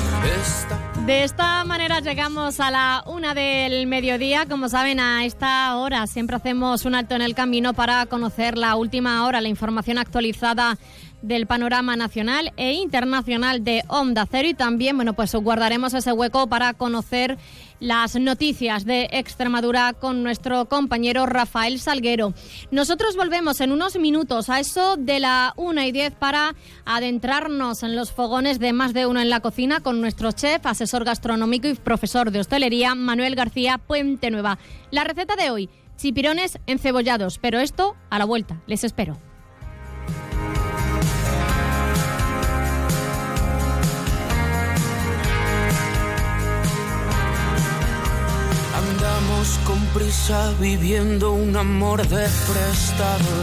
De esta manera llegamos a la una del mediodía. Como saben, a esta hora siempre hacemos un alto en el camino para conocer la última hora, la información actualizada del panorama nacional e internacional de Onda Cero y también, bueno, pues guardaremos ese hueco para conocer las noticias de Extremadura con nuestro compañero Rafael Salguero. Nosotros volvemos en unos minutos a eso de la 1 y 10 para adentrarnos en los fogones de más de uno en la cocina con nuestro chef, asesor gastronómico y profesor de hostelería Manuel García Puente Nueva. La receta de hoy, chipirones encebollados, pero esto a la vuelta. Les espero. Con prisa viviendo un amor de prestado.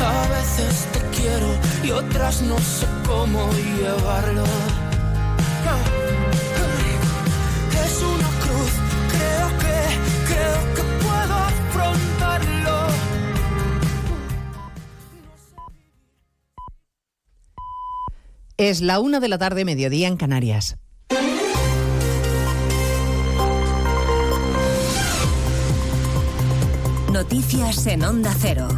A veces te quiero y otras no sé cómo llevarlo. Es una cruz, creo que, creo que puedo afrontarlo. Es la una de la tarde, mediodía en Canarias. Noticias en Onda Cero.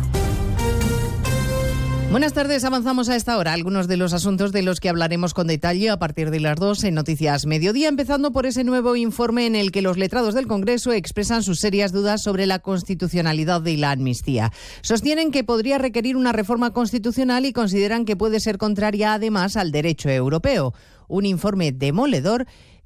Buenas tardes, avanzamos a esta hora algunos de los asuntos de los que hablaremos con detalle a partir de las dos en Noticias Mediodía, empezando por ese nuevo informe en el que los letrados del Congreso expresan sus serias dudas sobre la constitucionalidad de la amnistía. Sostienen que podría requerir una reforma constitucional y consideran que puede ser contraria además al derecho europeo. Un informe demoledor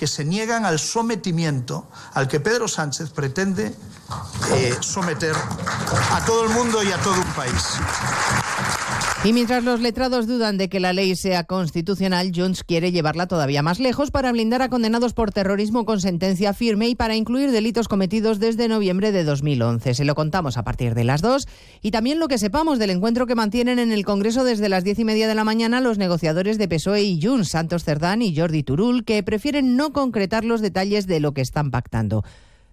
que se niegan al sometimiento al que Pedro Sánchez pretende eh, someter a todo el mundo y a todo un país. Y mientras los letrados dudan de que la ley sea constitucional, Junts quiere llevarla todavía más lejos para blindar a condenados por terrorismo con sentencia firme y para incluir delitos cometidos desde noviembre de 2011. Se lo contamos a partir de las dos y también lo que sepamos del encuentro que mantienen en el Congreso desde las diez y media de la mañana los negociadores de PSOE y Junts, Santos Cerdán y Jordi Turul, que prefieren no concretar los detalles de lo que están pactando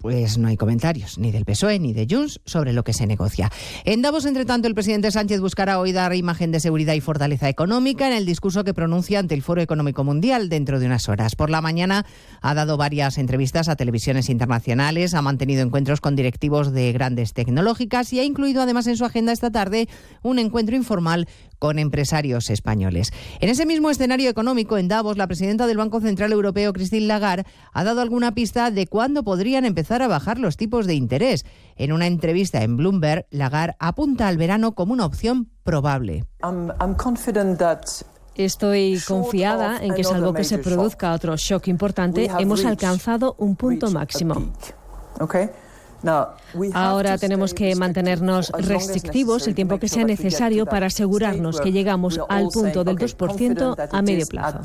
Pues no hay comentarios, ni del PSOE ni de Junts, sobre lo que se negocia. En Davos, entre tanto, el presidente Sánchez buscará hoy dar imagen de seguridad y fortaleza económica en el discurso que pronuncia ante el Foro Económico Mundial dentro de unas horas. Por la mañana ha dado varias entrevistas a televisiones internacionales, ha mantenido encuentros con directivos de grandes tecnológicas y ha incluido además en su agenda esta tarde un encuentro informal con empresarios españoles. En ese mismo escenario económico, en Davos, la presidenta del Banco Central Europeo, Christine Lagarde, ha dado alguna pista de cuándo podrían empezar a bajar los tipos de interés. En una entrevista en Bloomberg, Lagarde apunta al verano como una opción probable. Estoy confiada en que, salvo que se produzca otro shock importante, hemos alcanzado un punto máximo. Ahora tenemos que mantenernos restrictivos el tiempo que sea necesario para asegurarnos que llegamos al punto del 2% a medio plazo.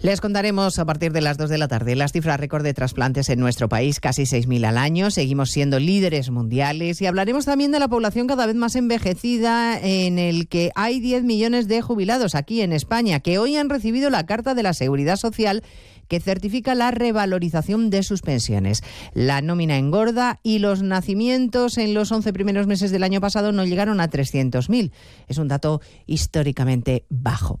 Les contaremos a partir de las 2 de la tarde las cifras récord de trasplantes en nuestro país, casi 6.000 al año. Seguimos siendo líderes mundiales y hablaremos también de la población cada vez más envejecida en el que hay 10 millones de jubilados aquí en España que hoy han recibido la Carta de la Seguridad Social que certifica la revalorización de sus pensiones. La nómina engorda y los nacimientos en los 11 primeros meses del año pasado no llegaron a 300.000. Es un dato históricamente bajo.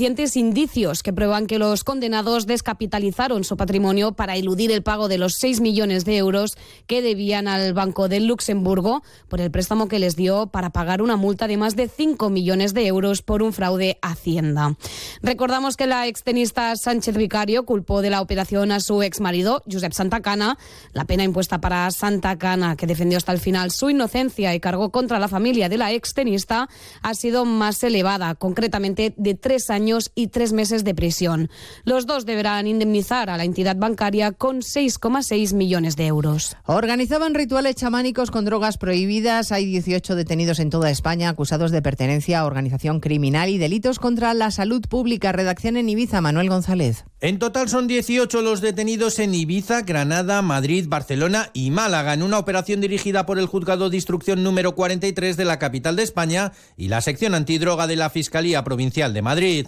suficientes indicios que prueban que los condenados descapitalizaron su patrimonio para eludir el pago de los 6 millones de euros que debían al Banco de Luxemburgo por el préstamo que les dio para pagar una multa de más de 5 millones de euros por un fraude a Hacienda. Recordamos que la extenista Sánchez Vicario culpó de la operación a su exmarido, Josep Santacana. La pena impuesta para Santacana, que defendió hasta el final su inocencia y cargó contra la familia de la extenista, ha sido más elevada, concretamente de tres años y tres meses de prisión. Los dos deberán indemnizar a la entidad bancaria con 6,6 millones de euros. Organizaban rituales chamánicos con drogas prohibidas. Hay 18 detenidos en toda España acusados de pertenencia a organización criminal y delitos contra la salud pública. Redacción en Ibiza, Manuel González. En total son 18 los detenidos en Ibiza, Granada, Madrid, Barcelona y Málaga en una operación dirigida por el Juzgado de Instrucción número 43 de la capital de España y la sección antidroga de la Fiscalía Provincial de Madrid.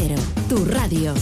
tu radio.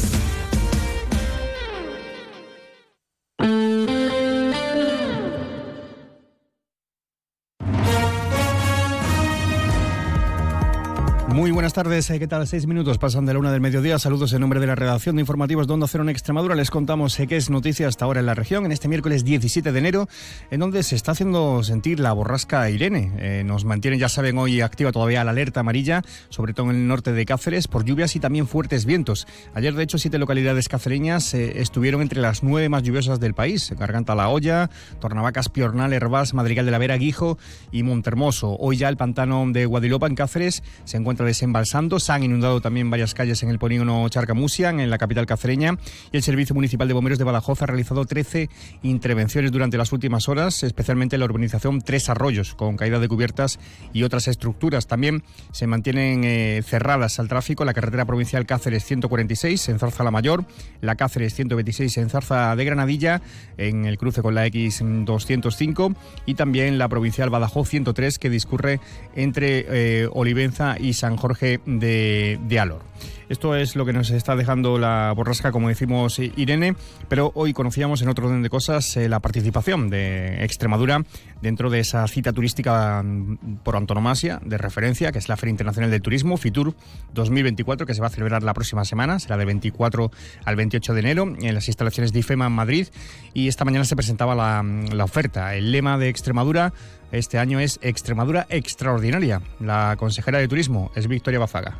Buenas tardes, ¿qué tal? Seis minutos pasan de la una del mediodía. Saludos en nombre de la redacción de informativos de Onda Cero en Extremadura. Les contamos qué es noticia hasta ahora en la región, en este miércoles 17 de enero, en donde se está haciendo sentir la borrasca Irene. Eh, nos mantiene, ya saben, hoy activa todavía la alerta amarilla, sobre todo en el norte de Cáceres, por lluvias y también fuertes vientos. Ayer, de hecho, siete localidades cacereñas eh, estuvieron entre las nueve más lluviosas del país. Garganta La Olla, Tornavacas, Piornal, Herbás, Madrigal de la Vera, Guijo y Montermoso. Hoy ya el pantano de Guadilopa en Cáceres se encuentra desembalsando. Se han inundado también varias calles en el polígono Charcamusian, en la capital cacereña. Y el Servicio Municipal de Bomberos de Badajoz ha realizado 13 intervenciones durante las últimas horas, especialmente en la urbanización Tres Arroyos, con caída de cubiertas y otras estructuras. También se mantienen eh, cerradas al tráfico la carretera provincial Cáceres 146 en Zarza la Mayor, la Cáceres 126 en Zarza de Granadilla, en el cruce con la X205 y también la provincial Badajoz 103 que discurre entre eh, Olivenza y San Jorge de, de Alor. Esto es lo que nos está dejando la borrasca, como decimos Irene, pero hoy conocíamos en otro orden de cosas eh, la participación de Extremadura dentro de esa cita turística mm, por antonomasia de referencia, que es la Feria Internacional del Turismo, FITUR 2024, que se va a celebrar la próxima semana, será del 24 al 28 de enero, en las instalaciones de IFEMA en Madrid, y esta mañana se presentaba la, la oferta. El lema de Extremadura este año es Extremadura Extraordinaria. La consejera de Turismo es Victoria Bazaga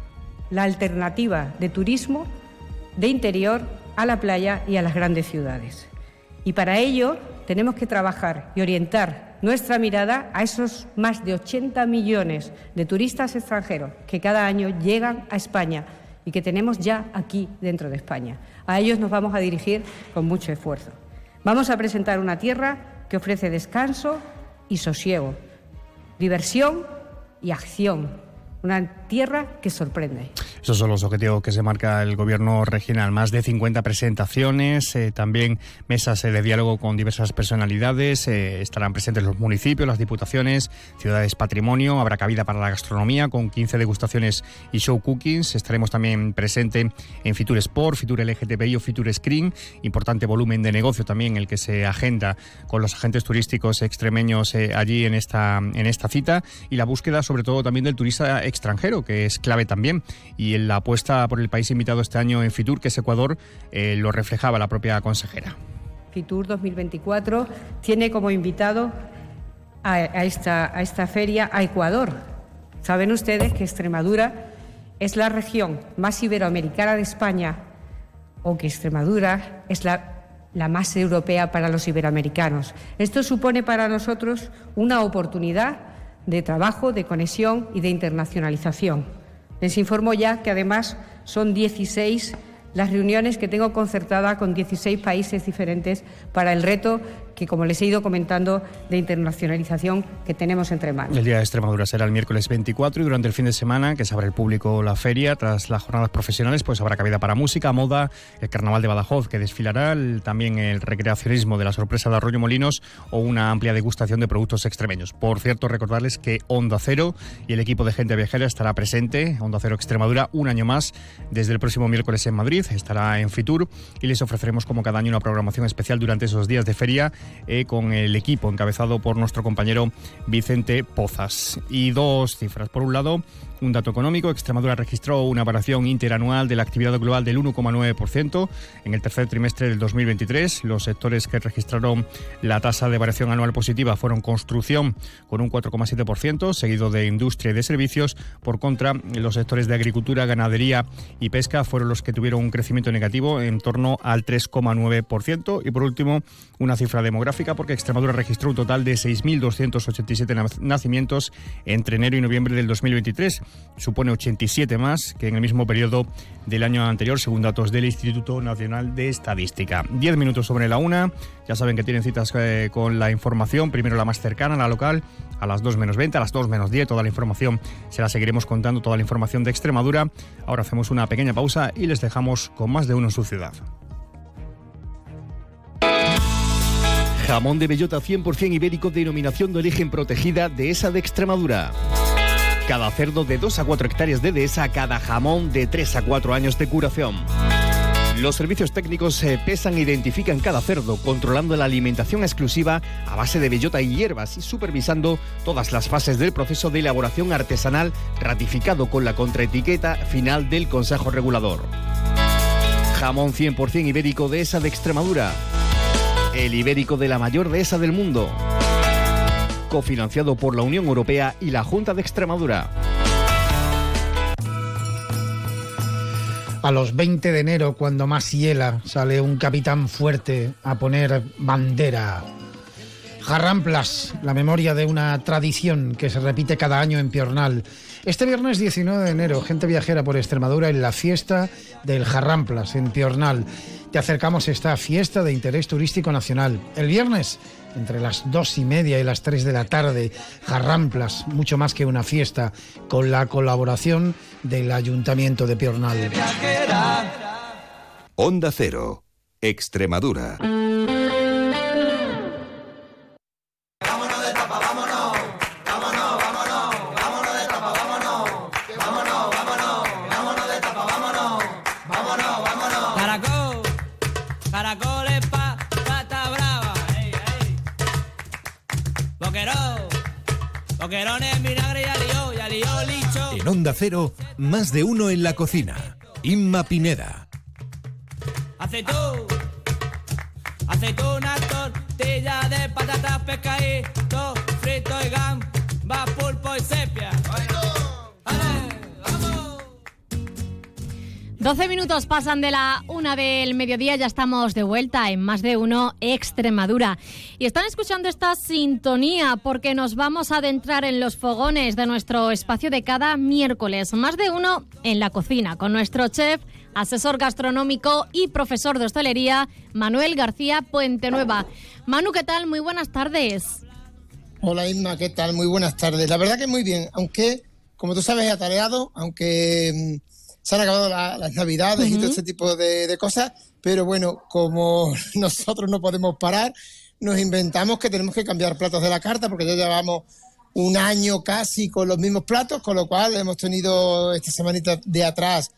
la alternativa de turismo de interior a la playa y a las grandes ciudades. Y para ello tenemos que trabajar y orientar nuestra mirada a esos más de 80 millones de turistas extranjeros que cada año llegan a España y que tenemos ya aquí dentro de España. A ellos nos vamos a dirigir con mucho esfuerzo. Vamos a presentar una tierra que ofrece descanso y sosiego, diversión y acción una tierra que sorprende. Esos son los objetivos que se marca el gobierno regional. Más de 50 presentaciones, eh, también mesas eh, de diálogo con diversas personalidades. Eh, estarán presentes los municipios, las diputaciones, ciudades patrimonio. Habrá cabida para la gastronomía con 15 degustaciones y show cookings. Estaremos también presente en Fitur Sport, Fitur LGTBI o Fitur Screen. Importante volumen de negocio también el que se agenda con los agentes turísticos extremeños allí en esta, en esta cita. Y la búsqueda sobre todo también del turista extranjero, que es clave también. Y en la apuesta por el país invitado este año en Fitur, que es Ecuador, eh, lo reflejaba la propia consejera. Fitur 2024 tiene como invitado a, esta, a esta feria a Ecuador. Saben ustedes que Extremadura es la región más iberoamericana de España o que Extremadura es la, la, más europea para los iberoamericanos. Esto supone para nosotros una oportunidad de trabajo, de conexión y de internacionalización. Les informo ya que además son 16 las reuniones que tengo concertadas con 16 países diferentes para el reto que, como les he ido comentando, de internacionalización que tenemos entre manos. El Día de Extremadura será el miércoles 24 y durante el fin de semana, que se abre el público la feria, tras las jornadas profesionales, pues habrá cabida para música, moda, el Carnaval de Badajoz, que desfilará, también el recreacionismo de la sorpresa de Arroyo Molinos o una amplia degustación de productos extremeños. Por cierto, recordarles que Onda Cero y el equipo de gente viajera estará presente, Onda Cero Extremadura, un año más, desde el próximo miércoles en Madrid, estará en Fitur y les ofreceremos como cada año una programación especial durante esos días de feria eh, con el equipo encabezado por nuestro compañero Vicente Pozas. Y dos cifras. Por un lado, un dato económico, Extremadura registró una variación interanual de la actividad global del 1,9% en el tercer trimestre del 2023. Los sectores que registraron la tasa de variación anual positiva fueron construcción con un 4,7%, seguido de industria y de servicios. Por contra, los sectores de agricultura, ganadería y pesca fueron los que tuvieron un crecimiento negativo en torno al 3,9%. Y por último, una cifra demográfica porque Extremadura registró un total de 6.287 nacimientos entre enero y noviembre del 2023 supone 87 más que en el mismo periodo del año anterior, según datos del Instituto Nacional de Estadística. Diez minutos sobre la una. Ya saben que tienen citas eh, con la información, primero la más cercana, la local, a las 2 menos 20, a las 2 menos 10. Toda la información se la seguiremos contando, toda la información de Extremadura. Ahora hacemos una pequeña pausa y les dejamos con más de uno en su ciudad. Jamón de bellota 100% ibérico, denominación de origen protegida de esa de Extremadura. Cada cerdo de 2 a 4 hectáreas de dehesa, cada jamón de 3 a 4 años de curación. Los servicios técnicos se pesan e identifican cada cerdo, controlando la alimentación exclusiva a base de bellota y hierbas y supervisando todas las fases del proceso de elaboración artesanal ratificado con la contraetiqueta final del Consejo Regulador. Jamón 100% ibérico de esa de Extremadura. El ibérico de la mayor dehesa del mundo cofinanciado por la Unión Europea y la Junta de Extremadura. A los 20 de enero, cuando más hiela, sale un capitán fuerte a poner bandera. Jarramplas, la memoria de una tradición que se repite cada año en Piornal. Este viernes 19 de enero, gente viajera por Extremadura en la fiesta del Jarramplas en Piornal. Te acercamos a esta fiesta de interés turístico nacional. El viernes entre las dos y media y las tres de la tarde, Jarramplas, mucho más que una fiesta, con la colaboración del Ayuntamiento de Piornal. Onda Cero, Extremadura. Onda Cero, más de uno en la cocina. Inma Pineda. Aceitún, aceituna, tortilla de patatas, pescadito, frito y gamba, pulpo y sepia. 12 minutos pasan de la una del mediodía, ya estamos de vuelta en más de uno Extremadura. Y están escuchando esta sintonía porque nos vamos a adentrar en los fogones de nuestro espacio de cada miércoles. Más de uno en la cocina con nuestro chef, asesor gastronómico y profesor de hostelería, Manuel García Puente Nueva. Manu, ¿qué tal? Muy buenas tardes. Hola Inma, ¿qué tal? Muy buenas tardes. La verdad que muy bien, aunque, como tú sabes, atareado, aunque mm, se han acabado las navidades y todo ese tipo de, cosas, pero bueno, como <laughs> nosotros no podemos parar, nos inventamos que tenemos que cambiar platos de la carta porque ya llevamos un año casi con los mismos platos, con lo cual hemos tenido esta semanita de atrás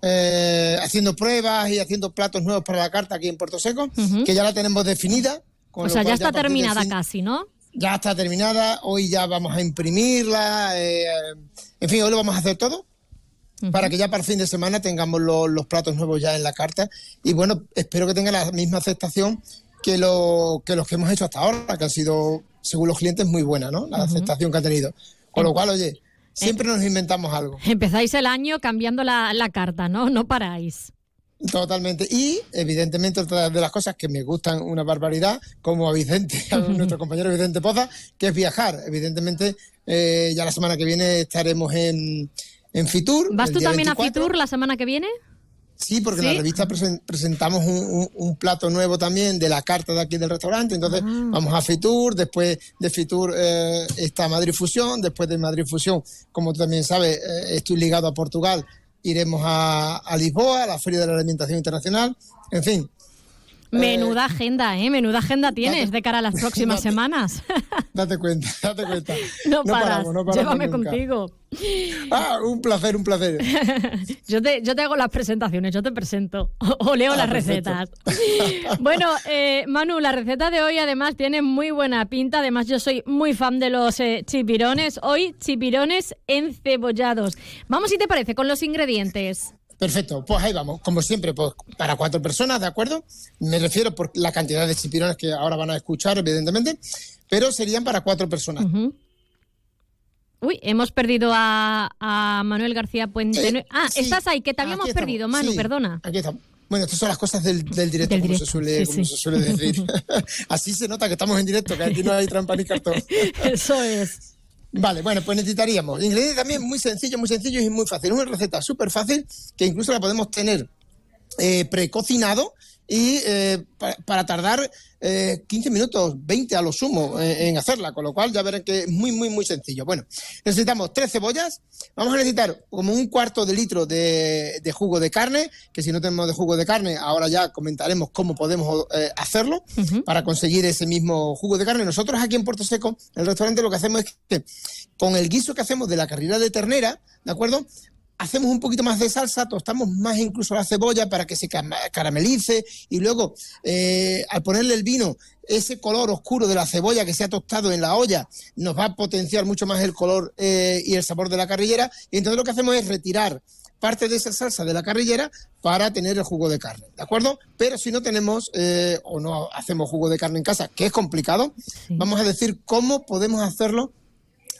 eh, haciendo pruebas y haciendo platos nuevos para la carta aquí en Puerto Seco, que ya la tenemos definida. o sea, ya está terminada casi, ¿no? Ya está terminada, hoy ya vamos a imprimirla, eh, en fin, hoy lo vamos a hacer todo para que ya para el fin de semana tengamos los, platos nuevos ya en la carta. Y bueno, espero que tenga la misma aceptación que, lo, que los que hemos hecho hasta ahora, que ha sido, según los clientes, muy buena, ¿no? La aceptación que ha tenido. Con lo cual, oye, Siempre nos inventamos algo. Empezáis el año cambiando la, la carta, ¿no? No paráis. Totalmente. Y, evidentemente, otra de las cosas que me gustan una barbaridad, como a Vicente, a nuestro compañero Vicente Poza, que es viajar. Evidentemente, eh, ya la semana que viene estaremos en, en Fitur. ¿Vas tú también 24. a Fitur la semana que viene? Sí, porque en la revista presen- presentamos un, un- un plato nuevo también de la carta de aquí del restaurante. Entonces Ah. vamos a Fitur, después de Fitur eh, está Madrid Fusión, después de Madrid Fusión, como tú también sabes, eh, estoy ligado a Portugal, iremos a, a Lisboa, a la Feria de la Alimentación Internacional. En fin, Menuda agenda, ¿eh? Menuda agenda tienes de cara a las <laughs> próximas date- semanas. <laughs> date cuenta, date cuenta. <laughs> No, paras, paramos, no paramos llévame nunca. contigo. Ah, un placer, un placer. Yo te, yo te hago las presentaciones, yo te presento o, o leo Ah, las perfecto. recetas. bueno, eh, Manu, la receta de hoy además tiene muy buena pinta. Además, yo soy muy fan de los eh, chipirones. Hoy, chipirones encebollados. Vamos, si te parece, con los ingredientes. Perfecto, pues ahí vamos. Como siempre, pues para cuatro personas, ¿de acuerdo? Me refiero por la cantidad de chipirones que ahora van a escuchar, evidentemente, pero serían para cuatro personas. Uy, hemos perdido a, a Manuel García Puente. Eh, ah, sí, estás ahí, que te habíamos aquí estamos. perdido, Manu, Sí, perdona. Aquí estamos. Bueno, estas son las cosas del, del directo, Del como, directo, se suele, sí, como se suele decir. <laughs> Así se nota que estamos en directo, que aquí no hay trampa ni cartón. <laughs> Eso es. Vale, bueno, pues necesitaríamos ingredientes también muy sencillos, muy sencillos y muy fáciles. Una receta súper fácil que incluso la podemos tener eh, precocinado y eh, pa- para, tardar eh, 15 minutos, 20 a lo sumo eh, en hacerla, con lo cual ya verán que es muy, muy, muy sencillo. Bueno, necesitamos tres cebollas, vamos a necesitar como un cuarto de litro de, de jugo de carne, que si no tenemos de jugo de carne, ahora ya comentaremos cómo podemos eh, hacerlo para conseguir ese mismo jugo de carne. Nosotros aquí en Puerto Seco, en el restaurante, lo que hacemos es que con el guiso que hacemos de la carrera de ternera, ¿de acuerdo? Hacemos un poquito más de salsa, tostamos más incluso la cebolla para que se caramelice y luego eh, al ponerle el vino, ese color oscuro de la cebolla que se ha tostado en la olla nos va a potenciar mucho más el color eh, y el sabor de la carrillera y entonces lo que hacemos es retirar parte de esa salsa de la carrillera para tener el jugo de carne, ¿de acuerdo? Pero si no tenemos eh, o no hacemos jugo de carne en casa, que es complicado, vamos a decir cómo podemos hacerlo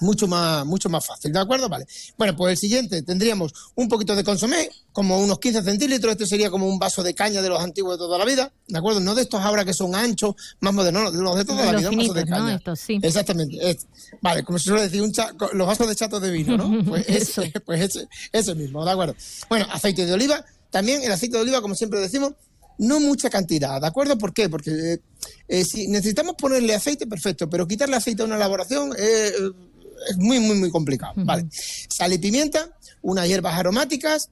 mucho más, mucho más fácil, ¿de acuerdo? Vale. Bueno, pues el siguiente tendríamos un poquito de consomé, como unos 15 centímetros, este sería como un vaso de caña de los antiguos de toda la vida, ¿de acuerdo? No de estos ahora que son anchos, más modernos, no, de los de toda la Los vida, un vaso de finitos, ¿no? caña. Estos, sí. Exactamente. vale, como se suele decir, un cha- los vasos de chato de vino, ¿no? <laughs> Pues, ese, <laughs> pues ese, ese mismo, ¿de acuerdo? Bueno, aceite de oliva, también el aceite de oliva, como siempre decimos, no mucha cantidad, ¿de acuerdo? ¿Por qué? Porque eh, eh, si necesitamos ponerle aceite, perfecto, pero quitarle aceite a una elaboración eh, es muy, muy, muy complicado. Vale. Sal y pimienta, unas hierbas aromáticas,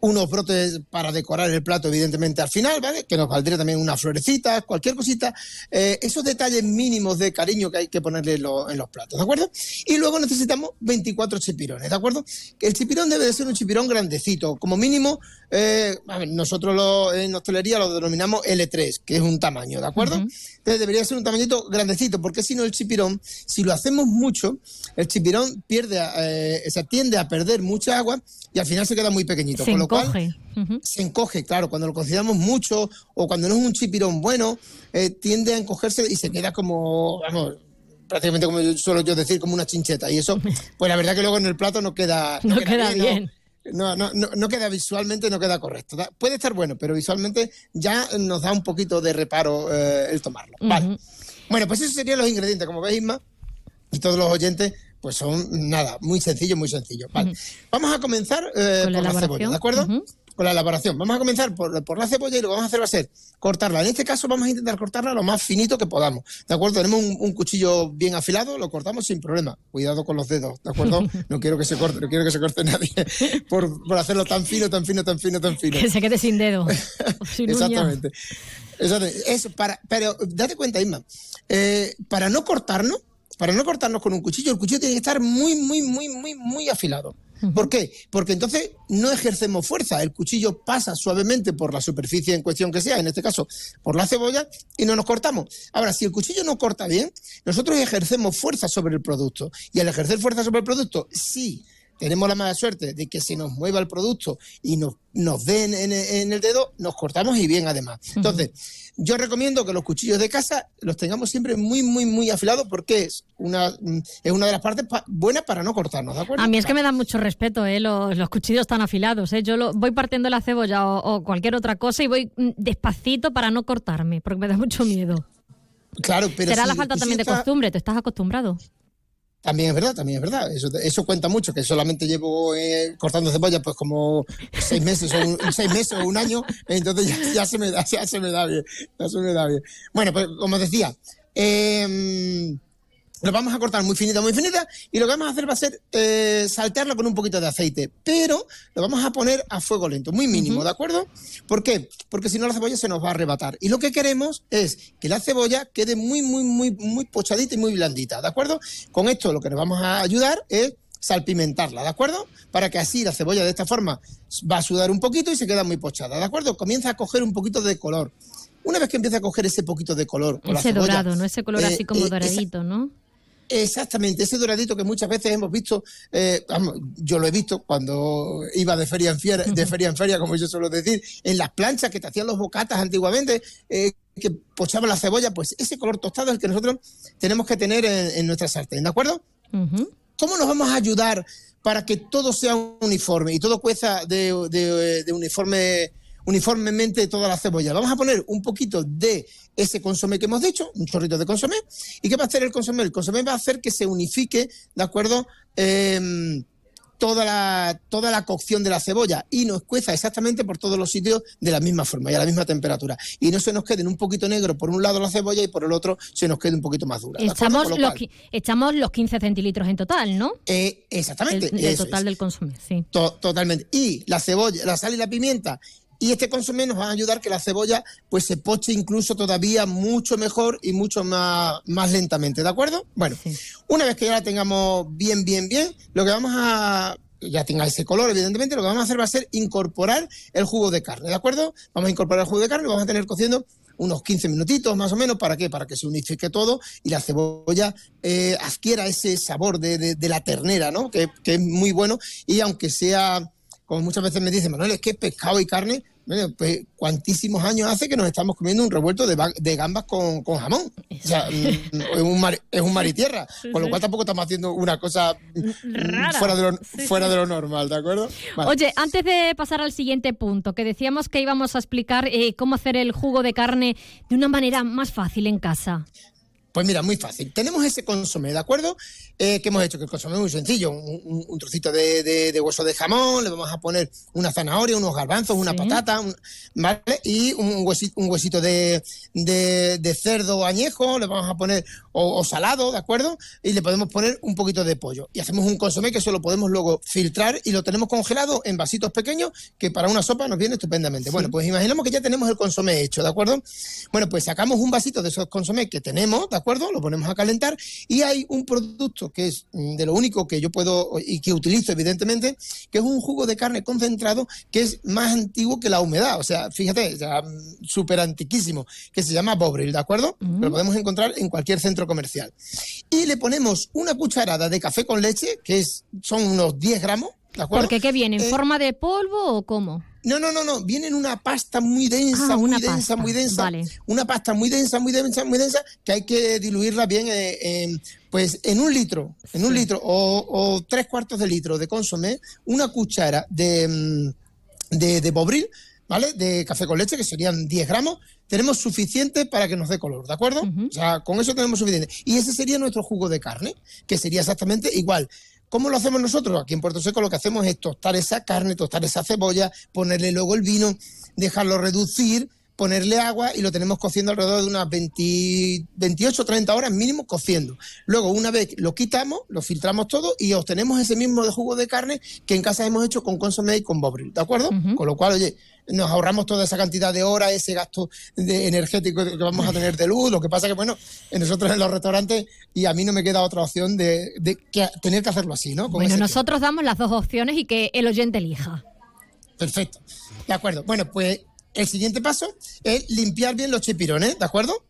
unos brotes para decorar el plato, evidentemente, al final, ¿vale? Que nos valdría también unas florecitas, cualquier cosita. eh, esos detalles mínimos de cariño que hay que ponerle en, lo- en los platos, ¿de acuerdo? Y luego necesitamos 24 chipirones, ¿de acuerdo? Que el chipirón debe de ser un chipirón grandecito, como mínimo, eh, a ver, nosotros lo- en hostelería lo denominamos L3, que es un tamaño, ¿de acuerdo? Entonces debería ser un tamañito grandecito, porque si no el chipirón, si lo hacemos mucho, el chipirón pierde, eh, se tiende a perder mucha agua y al final se queda muy pequeñito. Se con lo cual, encoge. Se encoge, claro, cuando lo consideramos mucho o cuando no es un chipirón bueno, eh, tiende a encogerse y se queda como, vamos, prácticamente como suelo yo decir, como una chincheta. Y eso, <laughs> pues la verdad que luego en el plato no queda, No queda bien. No, no, no, no queda visualmente, no queda correcto. Puede estar bueno, pero visualmente ya nos da un poquito de reparo eh, el tomarlo. Vale. Bueno, pues esos serían los ingredientes, como veis, Isma, y todos los oyentes, pues son nada, muy sencillo, muy sencillo. Vale. Vamos a comenzar eh, Con la por la, cebolla, ¿de acuerdo? Con la elaboración. Vamos a comenzar por, por la cebolla y lo que vamos a hacer va a ser cortarla. En este caso vamos a intentar cortarla lo más finito que podamos. ¿De acuerdo? Tenemos un, un cuchillo bien afilado, lo cortamos sin problema. Cuidado con los dedos, ¿de acuerdo? <laughs> No quiero que se corte, no quiero que se corte nadie <laughs> por, por hacerlo tan fino, tan fino, tan fino, tan fino. Que se quede sin dedo. <laughs> uña. Exactamente. Exactamente. Eso, para, pero date cuenta, Isma, eh, para no cortarnos, para no cortarnos con un cuchillo, el cuchillo tiene que estar muy, muy, muy, muy, muy afilado. ¿Por qué? Porque entonces no ejercemos fuerza. El cuchillo pasa suavemente por la superficie en cuestión que sea, en este caso por la cebolla, y no nos cortamos. Ahora, si el cuchillo no corta bien, nosotros ejercemos fuerza sobre el producto. Y al ejercer fuerza sobre el producto, sí tenemos la mala suerte de que se nos mueva el producto y nos, nos den en, en el dedo, nos cortamos y bien además. Entonces, yo recomiendo que los cuchillos de casa los tengamos siempre muy, muy, muy afilados porque es una, mm, es una de las partes pa- buenas para no cortarnos, ¿de acuerdo? A mí es que me dan mucho respeto ¿eh? los, los cuchillos tan afilados. ¿eh? Yo lo, voy partiendo la cebolla o, o cualquier otra cosa y voy mm, despacito para no cortarme, porque me da mucho miedo. Claro, pero Será si la falta también de costumbre, te estás acostumbrado. También es verdad, también es verdad. Eso, eso cuenta mucho, que solamente llevo eh, cortando cebolla pues como seis meses o un, <laughs> seis meses o un año, entonces ya, se me da, ya se me da bien, ya se me da bien. Bueno, pues como decía, eh, lo vamos a cortar muy finita, muy finita, y lo que vamos a hacer va a ser eh, saltearlo con un poquito de aceite, pero lo vamos a poner a fuego lento, muy mínimo, ¿de acuerdo? ¿Por qué? Porque si no la cebolla se nos va a arrebatar. Y lo que queremos es que la cebolla quede muy, muy, muy, muy pochadita y muy blandita, ¿de acuerdo? Con esto lo que nos vamos a ayudar es salpimentarla, ¿de acuerdo? Para que así la cebolla de esta forma va a sudar un poquito y se queda muy pochada, ¿de acuerdo? Comienza a coger un poquito de color. Una vez que empieza a coger ese poquito de color, con la Ese cebolla, dorado, ¿no? Ese color eh, así como eh, esa- doradito, ¿no? Exactamente, ese doradito que muchas veces hemos visto, eh, vamos, yo lo he visto cuando iba de feria en feria, de <laughs> feria en feria, como yo suelo decir, en las planchas que te hacían los bocatas antiguamente, eh, que pochaban la cebolla, pues ese color tostado es el que nosotros tenemos que tener en, en nuestra sartén, ¿de acuerdo? ¿Cómo nos vamos a ayudar para que todo sea uniforme y todo cueza de, de- de uniforme uniformemente toda la cebolla? Vamos a poner un poquito de ese consomé que hemos dicho, un chorrito de consomé. ¿Y qué va a hacer el consomé? El consomé va a hacer que se unifique, ¿de acuerdo? Em, toda la, toda la cocción de la cebolla y nos cueza exactamente por todos los sitios de la misma forma y a la misma temperatura. Y no se nos quede en un poquito negro por un lado la cebolla y por el otro se nos quede un poquito más dura. Con lo los, cual- qui- echamos los 15 centilitros en total, ¿no? Eh, exactamente. El, total es. del consomé, sí. To- totalmente. Y la cebolla, la sal y la pimienta y este consomé nos van a ayudar que la cebolla pues se poche incluso todavía mucho mejor y mucho más, más lentamente, ¿de acuerdo? Bueno, una vez que ya la tengamos bien, bien, bien, lo que vamos a ya tenga ese color, evidentemente, lo que vamos a hacer va a ser incorporar el jugo de carne, ¿de acuerdo? Vamos a incorporar el jugo de carne, lo vamos a tener cociendo unos 15 minutitos más o menos, ¿para qué? Para que se unifique todo y la cebolla eh, adquiera ese sabor de, de- de la ternera, ¿no? Que, que es muy bueno y aunque sea, como muchas veces me dicen, Manuel, es que pescado y carne, bueno, pues cuantísimos años hace que nos estamos comiendo un revuelto de, ba- de gambas con, con jamón. O sea, mm, es un mar, es un mar y tierra, Sí, con lo cual tampoco estamos haciendo una cosa mm, Rara. fuera de lo, Sí, fuera sí. de lo normal, ¿de acuerdo? Vale. Oye, antes de pasar al siguiente punto, que decíamos que íbamos a explicar eh, cómo hacer el jugo de carne de una manera más fácil en casa. Pues mira, muy fácil. Tenemos ese consomé, ¿de acuerdo? Eh, que hemos hecho, que el consomé es muy sencillo. Un, un- un trocito de, de- de hueso de jamón, le vamos a poner una zanahoria, unos garbanzos, una Sí. patata, un- ¿vale? Y un huesito, un huesito de, cerdo añejo, le vamos a poner, o, o salado, ¿de acuerdo? Y le podemos poner un poquito de pollo. Y hacemos un consomé que eso lo podemos luego filtrar y lo tenemos congelado en vasitos pequeños, que para una sopa nos viene estupendamente. Bueno, pues imaginemos que ya tenemos el consomé hecho, ¿de acuerdo? Bueno, pues sacamos un vasito de esos consomés que tenemos, ¿de acuerdo? Lo ponemos a calentar y hay un producto que es mm, de lo único que yo puedo y que utilizo evidentemente, que es un jugo de carne concentrado que es más antiguo que la humedad, o sea, fíjate, mm, súper antiquísimo, que se llama Bobril, ¿de acuerdo? Lo podemos encontrar en cualquier centro comercial. Y le ponemos una cucharada de café con leche, que es, son unos 10 gramos, ¿de acuerdo? Porque ¿qué viene? ¿En Eh, forma de polvo o cómo? No, no, no, no. Viene en una pasta muy densa, Ah, muy densa, pasta. muy densa. Vale. Una pasta muy densa, muy densa, muy densa, que hay que diluirla bien, eh, en, pues en un litro, en un litro o, o tres cuartos de litro de consomé, una cuchara de, mm, de, de bobril, ¿vale? De café con leche, que serían 10 gramos. Tenemos suficiente para que nos dé color, ¿de acuerdo? O sea, con eso tenemos suficiente. Y ese sería nuestro jugo de carne, que sería exactamente igual. ¿Cómo lo hacemos nosotros? Aquí en Puerto Seco lo que hacemos es tostar esa carne, tostar esa cebolla, ponerle luego el vino, dejarlo reducir, ponerle agua y lo tenemos cociendo alrededor de unas 20, 28 o 30 horas mínimo cociendo. Luego, una vez lo quitamos, lo filtramos todo y obtenemos ese mismo jugo de carne que en casa hemos hecho con consomé y con bobril, ¿de acuerdo? Con lo cual, oye, nos ahorramos toda esa cantidad de horas, ese gasto de energético que vamos a tener de luz. Lo que pasa que, bueno, en nosotros en los restaurantes y a mí no me queda otra opción de, de que- tener que hacerlo así, ¿no? Con Bueno, nosotros damos las dos opciones y que el oyente elija. Perfecto. De acuerdo. Bueno, pues el siguiente paso es limpiar bien los chipirones, ¿de acuerdo?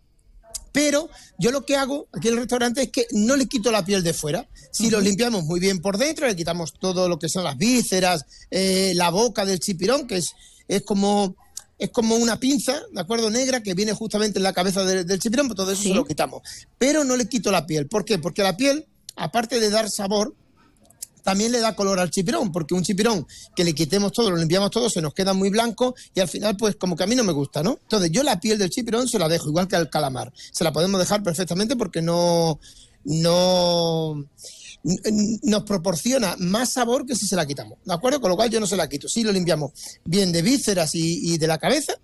Pero yo lo que hago aquí en el restaurante es que no le quito la piel de fuera. Si lo limpiamos muy bien por dentro, le quitamos todo lo que son las vísceras, eh, la boca del chipirón, que es, es como es como una pinza, ¿de acuerdo? Negra que viene justamente en la cabeza del, del chipirón, pues todo eso se lo quitamos. Pero no le quito la piel. ¿Por qué? Porque la piel, aparte de dar sabor, también le da color al chipirón, porque un chipirón que le quitemos todo, lo limpiamos todo, se nos queda muy blanco y al final, pues como que a mí no me gusta, ¿no? Entonces yo la piel del chipirón se la dejo, igual que al calamar. Se la podemos dejar perfectamente porque no, no nos proporciona más sabor que si se la quitamos, ¿de acuerdo? Con lo cual yo no se la quito. Sí lo limpiamos bien de vísceras y, y de la cabeza.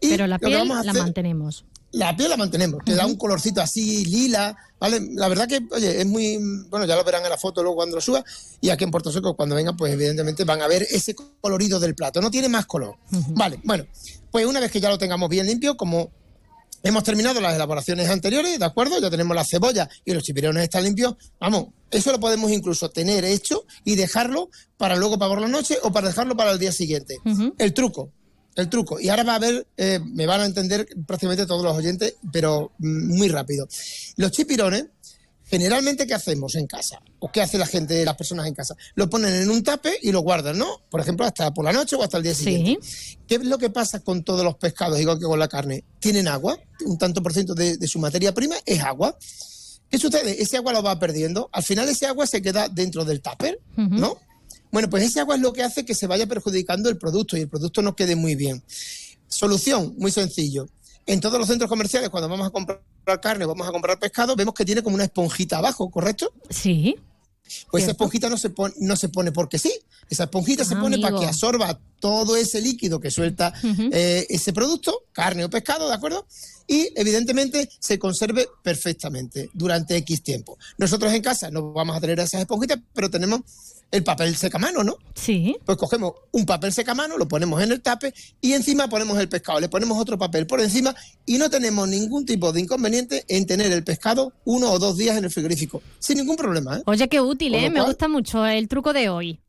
Y Pero la piel la mantenemos. La piel la mantenemos, que da un colorcito así lila, ¿vale? La verdad que, oye, es muy, bueno, ya lo verán en la foto luego cuando lo suba, y aquí en Puerto Seco cuando vengan, pues evidentemente van a ver ese colorido del plato, no tiene más color. Vale, bueno, pues una vez que ya lo tengamos bien limpio, como hemos terminado las elaboraciones anteriores, ¿de acuerdo? Ya tenemos la cebolla y los chipirones están limpios, vamos, eso lo podemos incluso tener hecho y dejarlo para luego para por la noche o para dejarlo para el día siguiente. El truco, el truco. Y ahora va a ver, eh, me van a entender prácticamente todos los oyentes, pero mm, muy rápido. Los chipirones, generalmente, ¿qué hacemos en casa? ¿O qué hace la gente, las personas en casa? Lo ponen en un tape y lo guardan, ¿no? Por ejemplo, hasta por la noche o hasta el día siguiente. ¿Qué es lo que pasa con todos los pescados, igual que con la carne? Tienen agua, un tanto por ciento de, de su materia prima es agua. ¿Qué sucede? Ese agua lo va perdiendo. Al final ese agua se queda dentro del tupper, ¿no? Bueno, pues ese agua es lo que hace que se vaya perjudicando el producto y el producto no quede muy bien. Solución, muy sencillo. En todos los centros comerciales, cuando vamos a comprar carne, vamos a comprar pescado, vemos que tiene como una esponjita abajo, ¿correcto? Sí. Pues esa esponjita no se, pone, no se pone porque sí. Esa esponjita se Ah, pone para que absorba todo ese líquido que suelta eh, ese producto, carne o pescado, ¿de acuerdo? Y evidentemente se conserve perfectamente durante X tiempo. Nosotros en casa no vamos a tener esas esponjitas, pero tenemos el papel secamano, ¿no? Sí. Pues cogemos un papel secamano, lo ponemos en el tape y encima ponemos el pescado, le ponemos otro papel por encima y no tenemos ningún tipo de inconveniente en tener el pescado uno o dos días en el frigorífico, sin ningún problema, ¿eh? Oye, qué útil, ¿eh? Me gusta mucho el truco de hoy.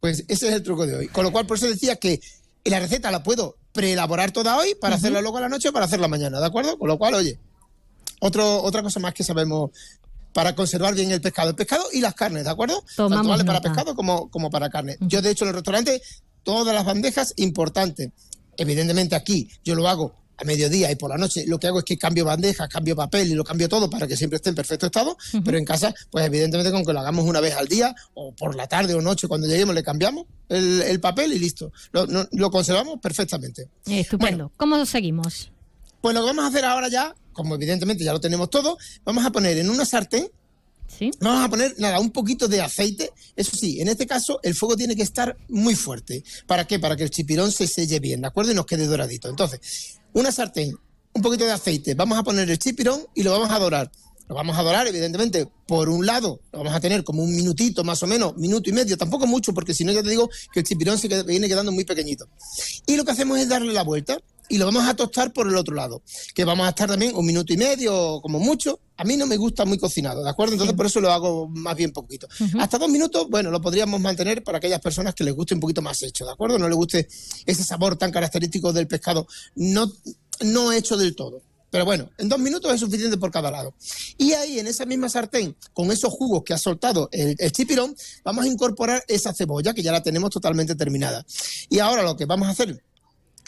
Pues ese es el truco de hoy. Con lo cual, por eso decía que la receta la puedo preelaborar toda hoy para hacerla luego a la noche o para hacerla mañana, ¿de acuerdo? Con lo cual, oye, otro, otra cosa más que sabemos para conservar bien el pescado. El pescado y las carnes, ¿de acuerdo? Tomamos Tanto vale para pescado como, como para carne. Yo, de hecho, en el restaurante, todas las bandejas importantes. Evidentemente aquí yo lo hago a mediodía y por la noche lo que hago es que cambio bandejas, cambio papel y lo cambio todo para que siempre esté en perfecto estado, pero en casa, pues evidentemente con que lo hagamos una vez al día o por la tarde o noche cuando lleguemos le cambiamos el, el papel y listo. Lo, no- lo conservamos perfectamente. Estupendo. ¿Cómo seguimos? Pues lo que vamos a hacer ahora ya, como evidentemente ya lo tenemos todo, vamos a poner en una sartén, vamos a poner nada, un poquito de aceite. Eso sí, en este caso el fuego tiene que estar muy fuerte. ¿Para qué? Para que el chipirón se selle bien, ¿de acuerdo? Y nos quede doradito. Entonces, una sartén, un poquito de aceite, vamos a poner el chipirón y lo vamos a dorar. Lo vamos a dorar, evidentemente, por un lado, lo vamos a tener como un minutito más o menos, minuto y medio, tampoco mucho, porque si no ya te digo que el chipirón se queda- viene quedando muy pequeñito. Y lo que hacemos es darle la vuelta y lo vamos a tostar por el otro lado, que vamos a estar también un minuto y medio, como mucho. A mí no me gusta muy cocinado, ¿de acuerdo? Entonces por eso lo hago más bien poquito. Hasta dos minutos, bueno, lo podríamos mantener para aquellas personas que les guste un poquito más hecho, ¿de acuerdo? No les guste ese sabor tan característico del pescado, no, no hecho del todo. Pero bueno, en dos minutos es suficiente por cada lado. Y ahí, en esa misma sartén, con esos jugos que ha soltado el, el chipirón, vamos a incorporar esa cebolla que ya la tenemos totalmente terminada. Y ahora lo que vamos a hacer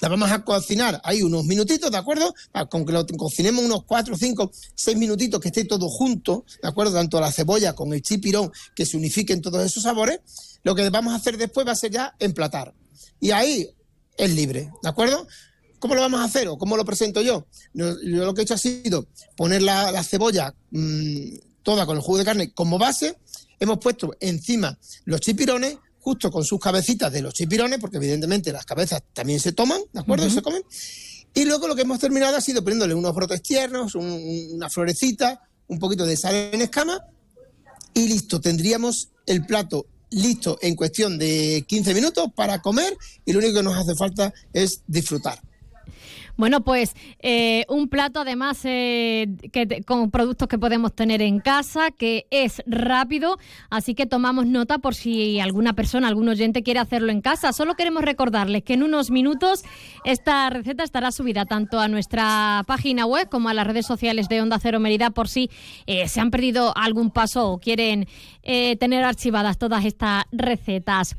la vamos a cocinar ahí unos minutitos, ¿de acuerdo? Con que lo cocinemos unos 4, 5, 6 minutitos, que esté todo junto, ¿de acuerdo? Tanto la cebolla con el chipirón, que se unifiquen todos esos sabores. Lo que vamos a hacer después va a ser ya emplatar. Y ahí es libre, ¿de acuerdo? ¿Cómo lo vamos a hacer o cómo lo presento yo? Yo yo lo que he hecho ha sido poner la, la cebolla mm, toda con el jugo de carne como base. Hemos puesto encima los chipirones, justo con sus cabecitas de los chipirones, porque evidentemente las cabezas también se toman, ¿de acuerdo? Se comen. Y luego lo que hemos terminado ha sido poniéndole unos brotes tiernos, un- una florecita, un poquito de sal en escama y listo. Tendríamos el plato listo en cuestión de 15 minutos para comer y lo único que nos hace falta es disfrutar. Bueno, pues eh, un plato además eh, que, con productos que podemos tener en casa, que es rápido, así que tomamos nota por si alguna persona, algún oyente quiere hacerlo en casa. Solo queremos recordarles que en unos minutos esta receta estará subida tanto a nuestra página web como a las redes sociales de Onda Cero Mérida por si eh, se han perdido algún paso o quieren tener archivadas todas estas recetas.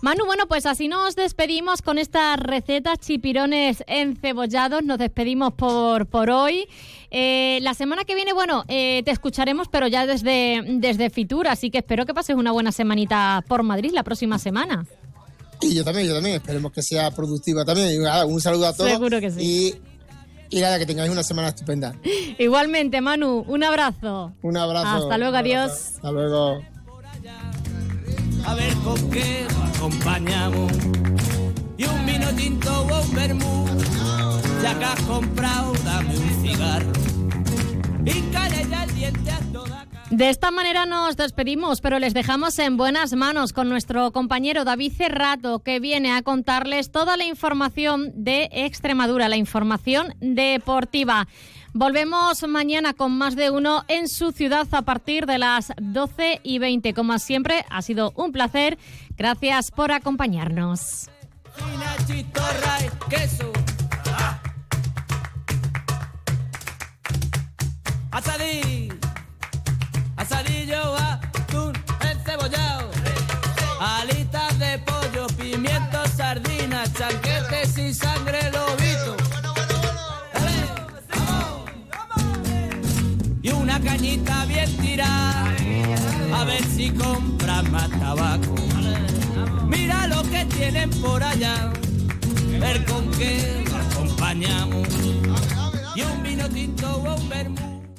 Manu, bueno, pues así nos despedimos con estas recetas chipirones encebollados nos despedimos por, por hoy. Eh, la semana que viene, bueno, eh, te escucharemos, pero ya desde, desde Fitur, así que espero que pases una buena semanita por Madrid la próxima semana. Y yo también, yo también, esperemos que sea productiva también. Un saludo a todos. Seguro que sí. Y, y nada, que tengáis una semana estupenda. <laughs> Igualmente, Manu, un abrazo. Un abrazo. Hasta luego, adiós. Hasta luego. A ver con qué acompañamos. Y un vino tinto o un vermú ya que has comprado, dame un cigarro. Y ya el diente a toda de esta manera nos despedimos, pero les dejamos en buenas manos con nuestro compañero David Cerrato, que viene a contarles toda la información de Extremadura, la información deportiva. Volvemos mañana con más de uno en su ciudad a partir de las 12 y 20. Como siempre, ha sido un placer. Gracias por acompañarnos. Asadí, asadillo, atún, encebollado, alitas de pollo, pimientos, sardinas, chanquetes y sangre lobito. Y una cañita bien tirada, a ver si compran más tabaco. Mira lo que tienen por allá, ver con qué acompañamos. Y un vino tinto o un vermú.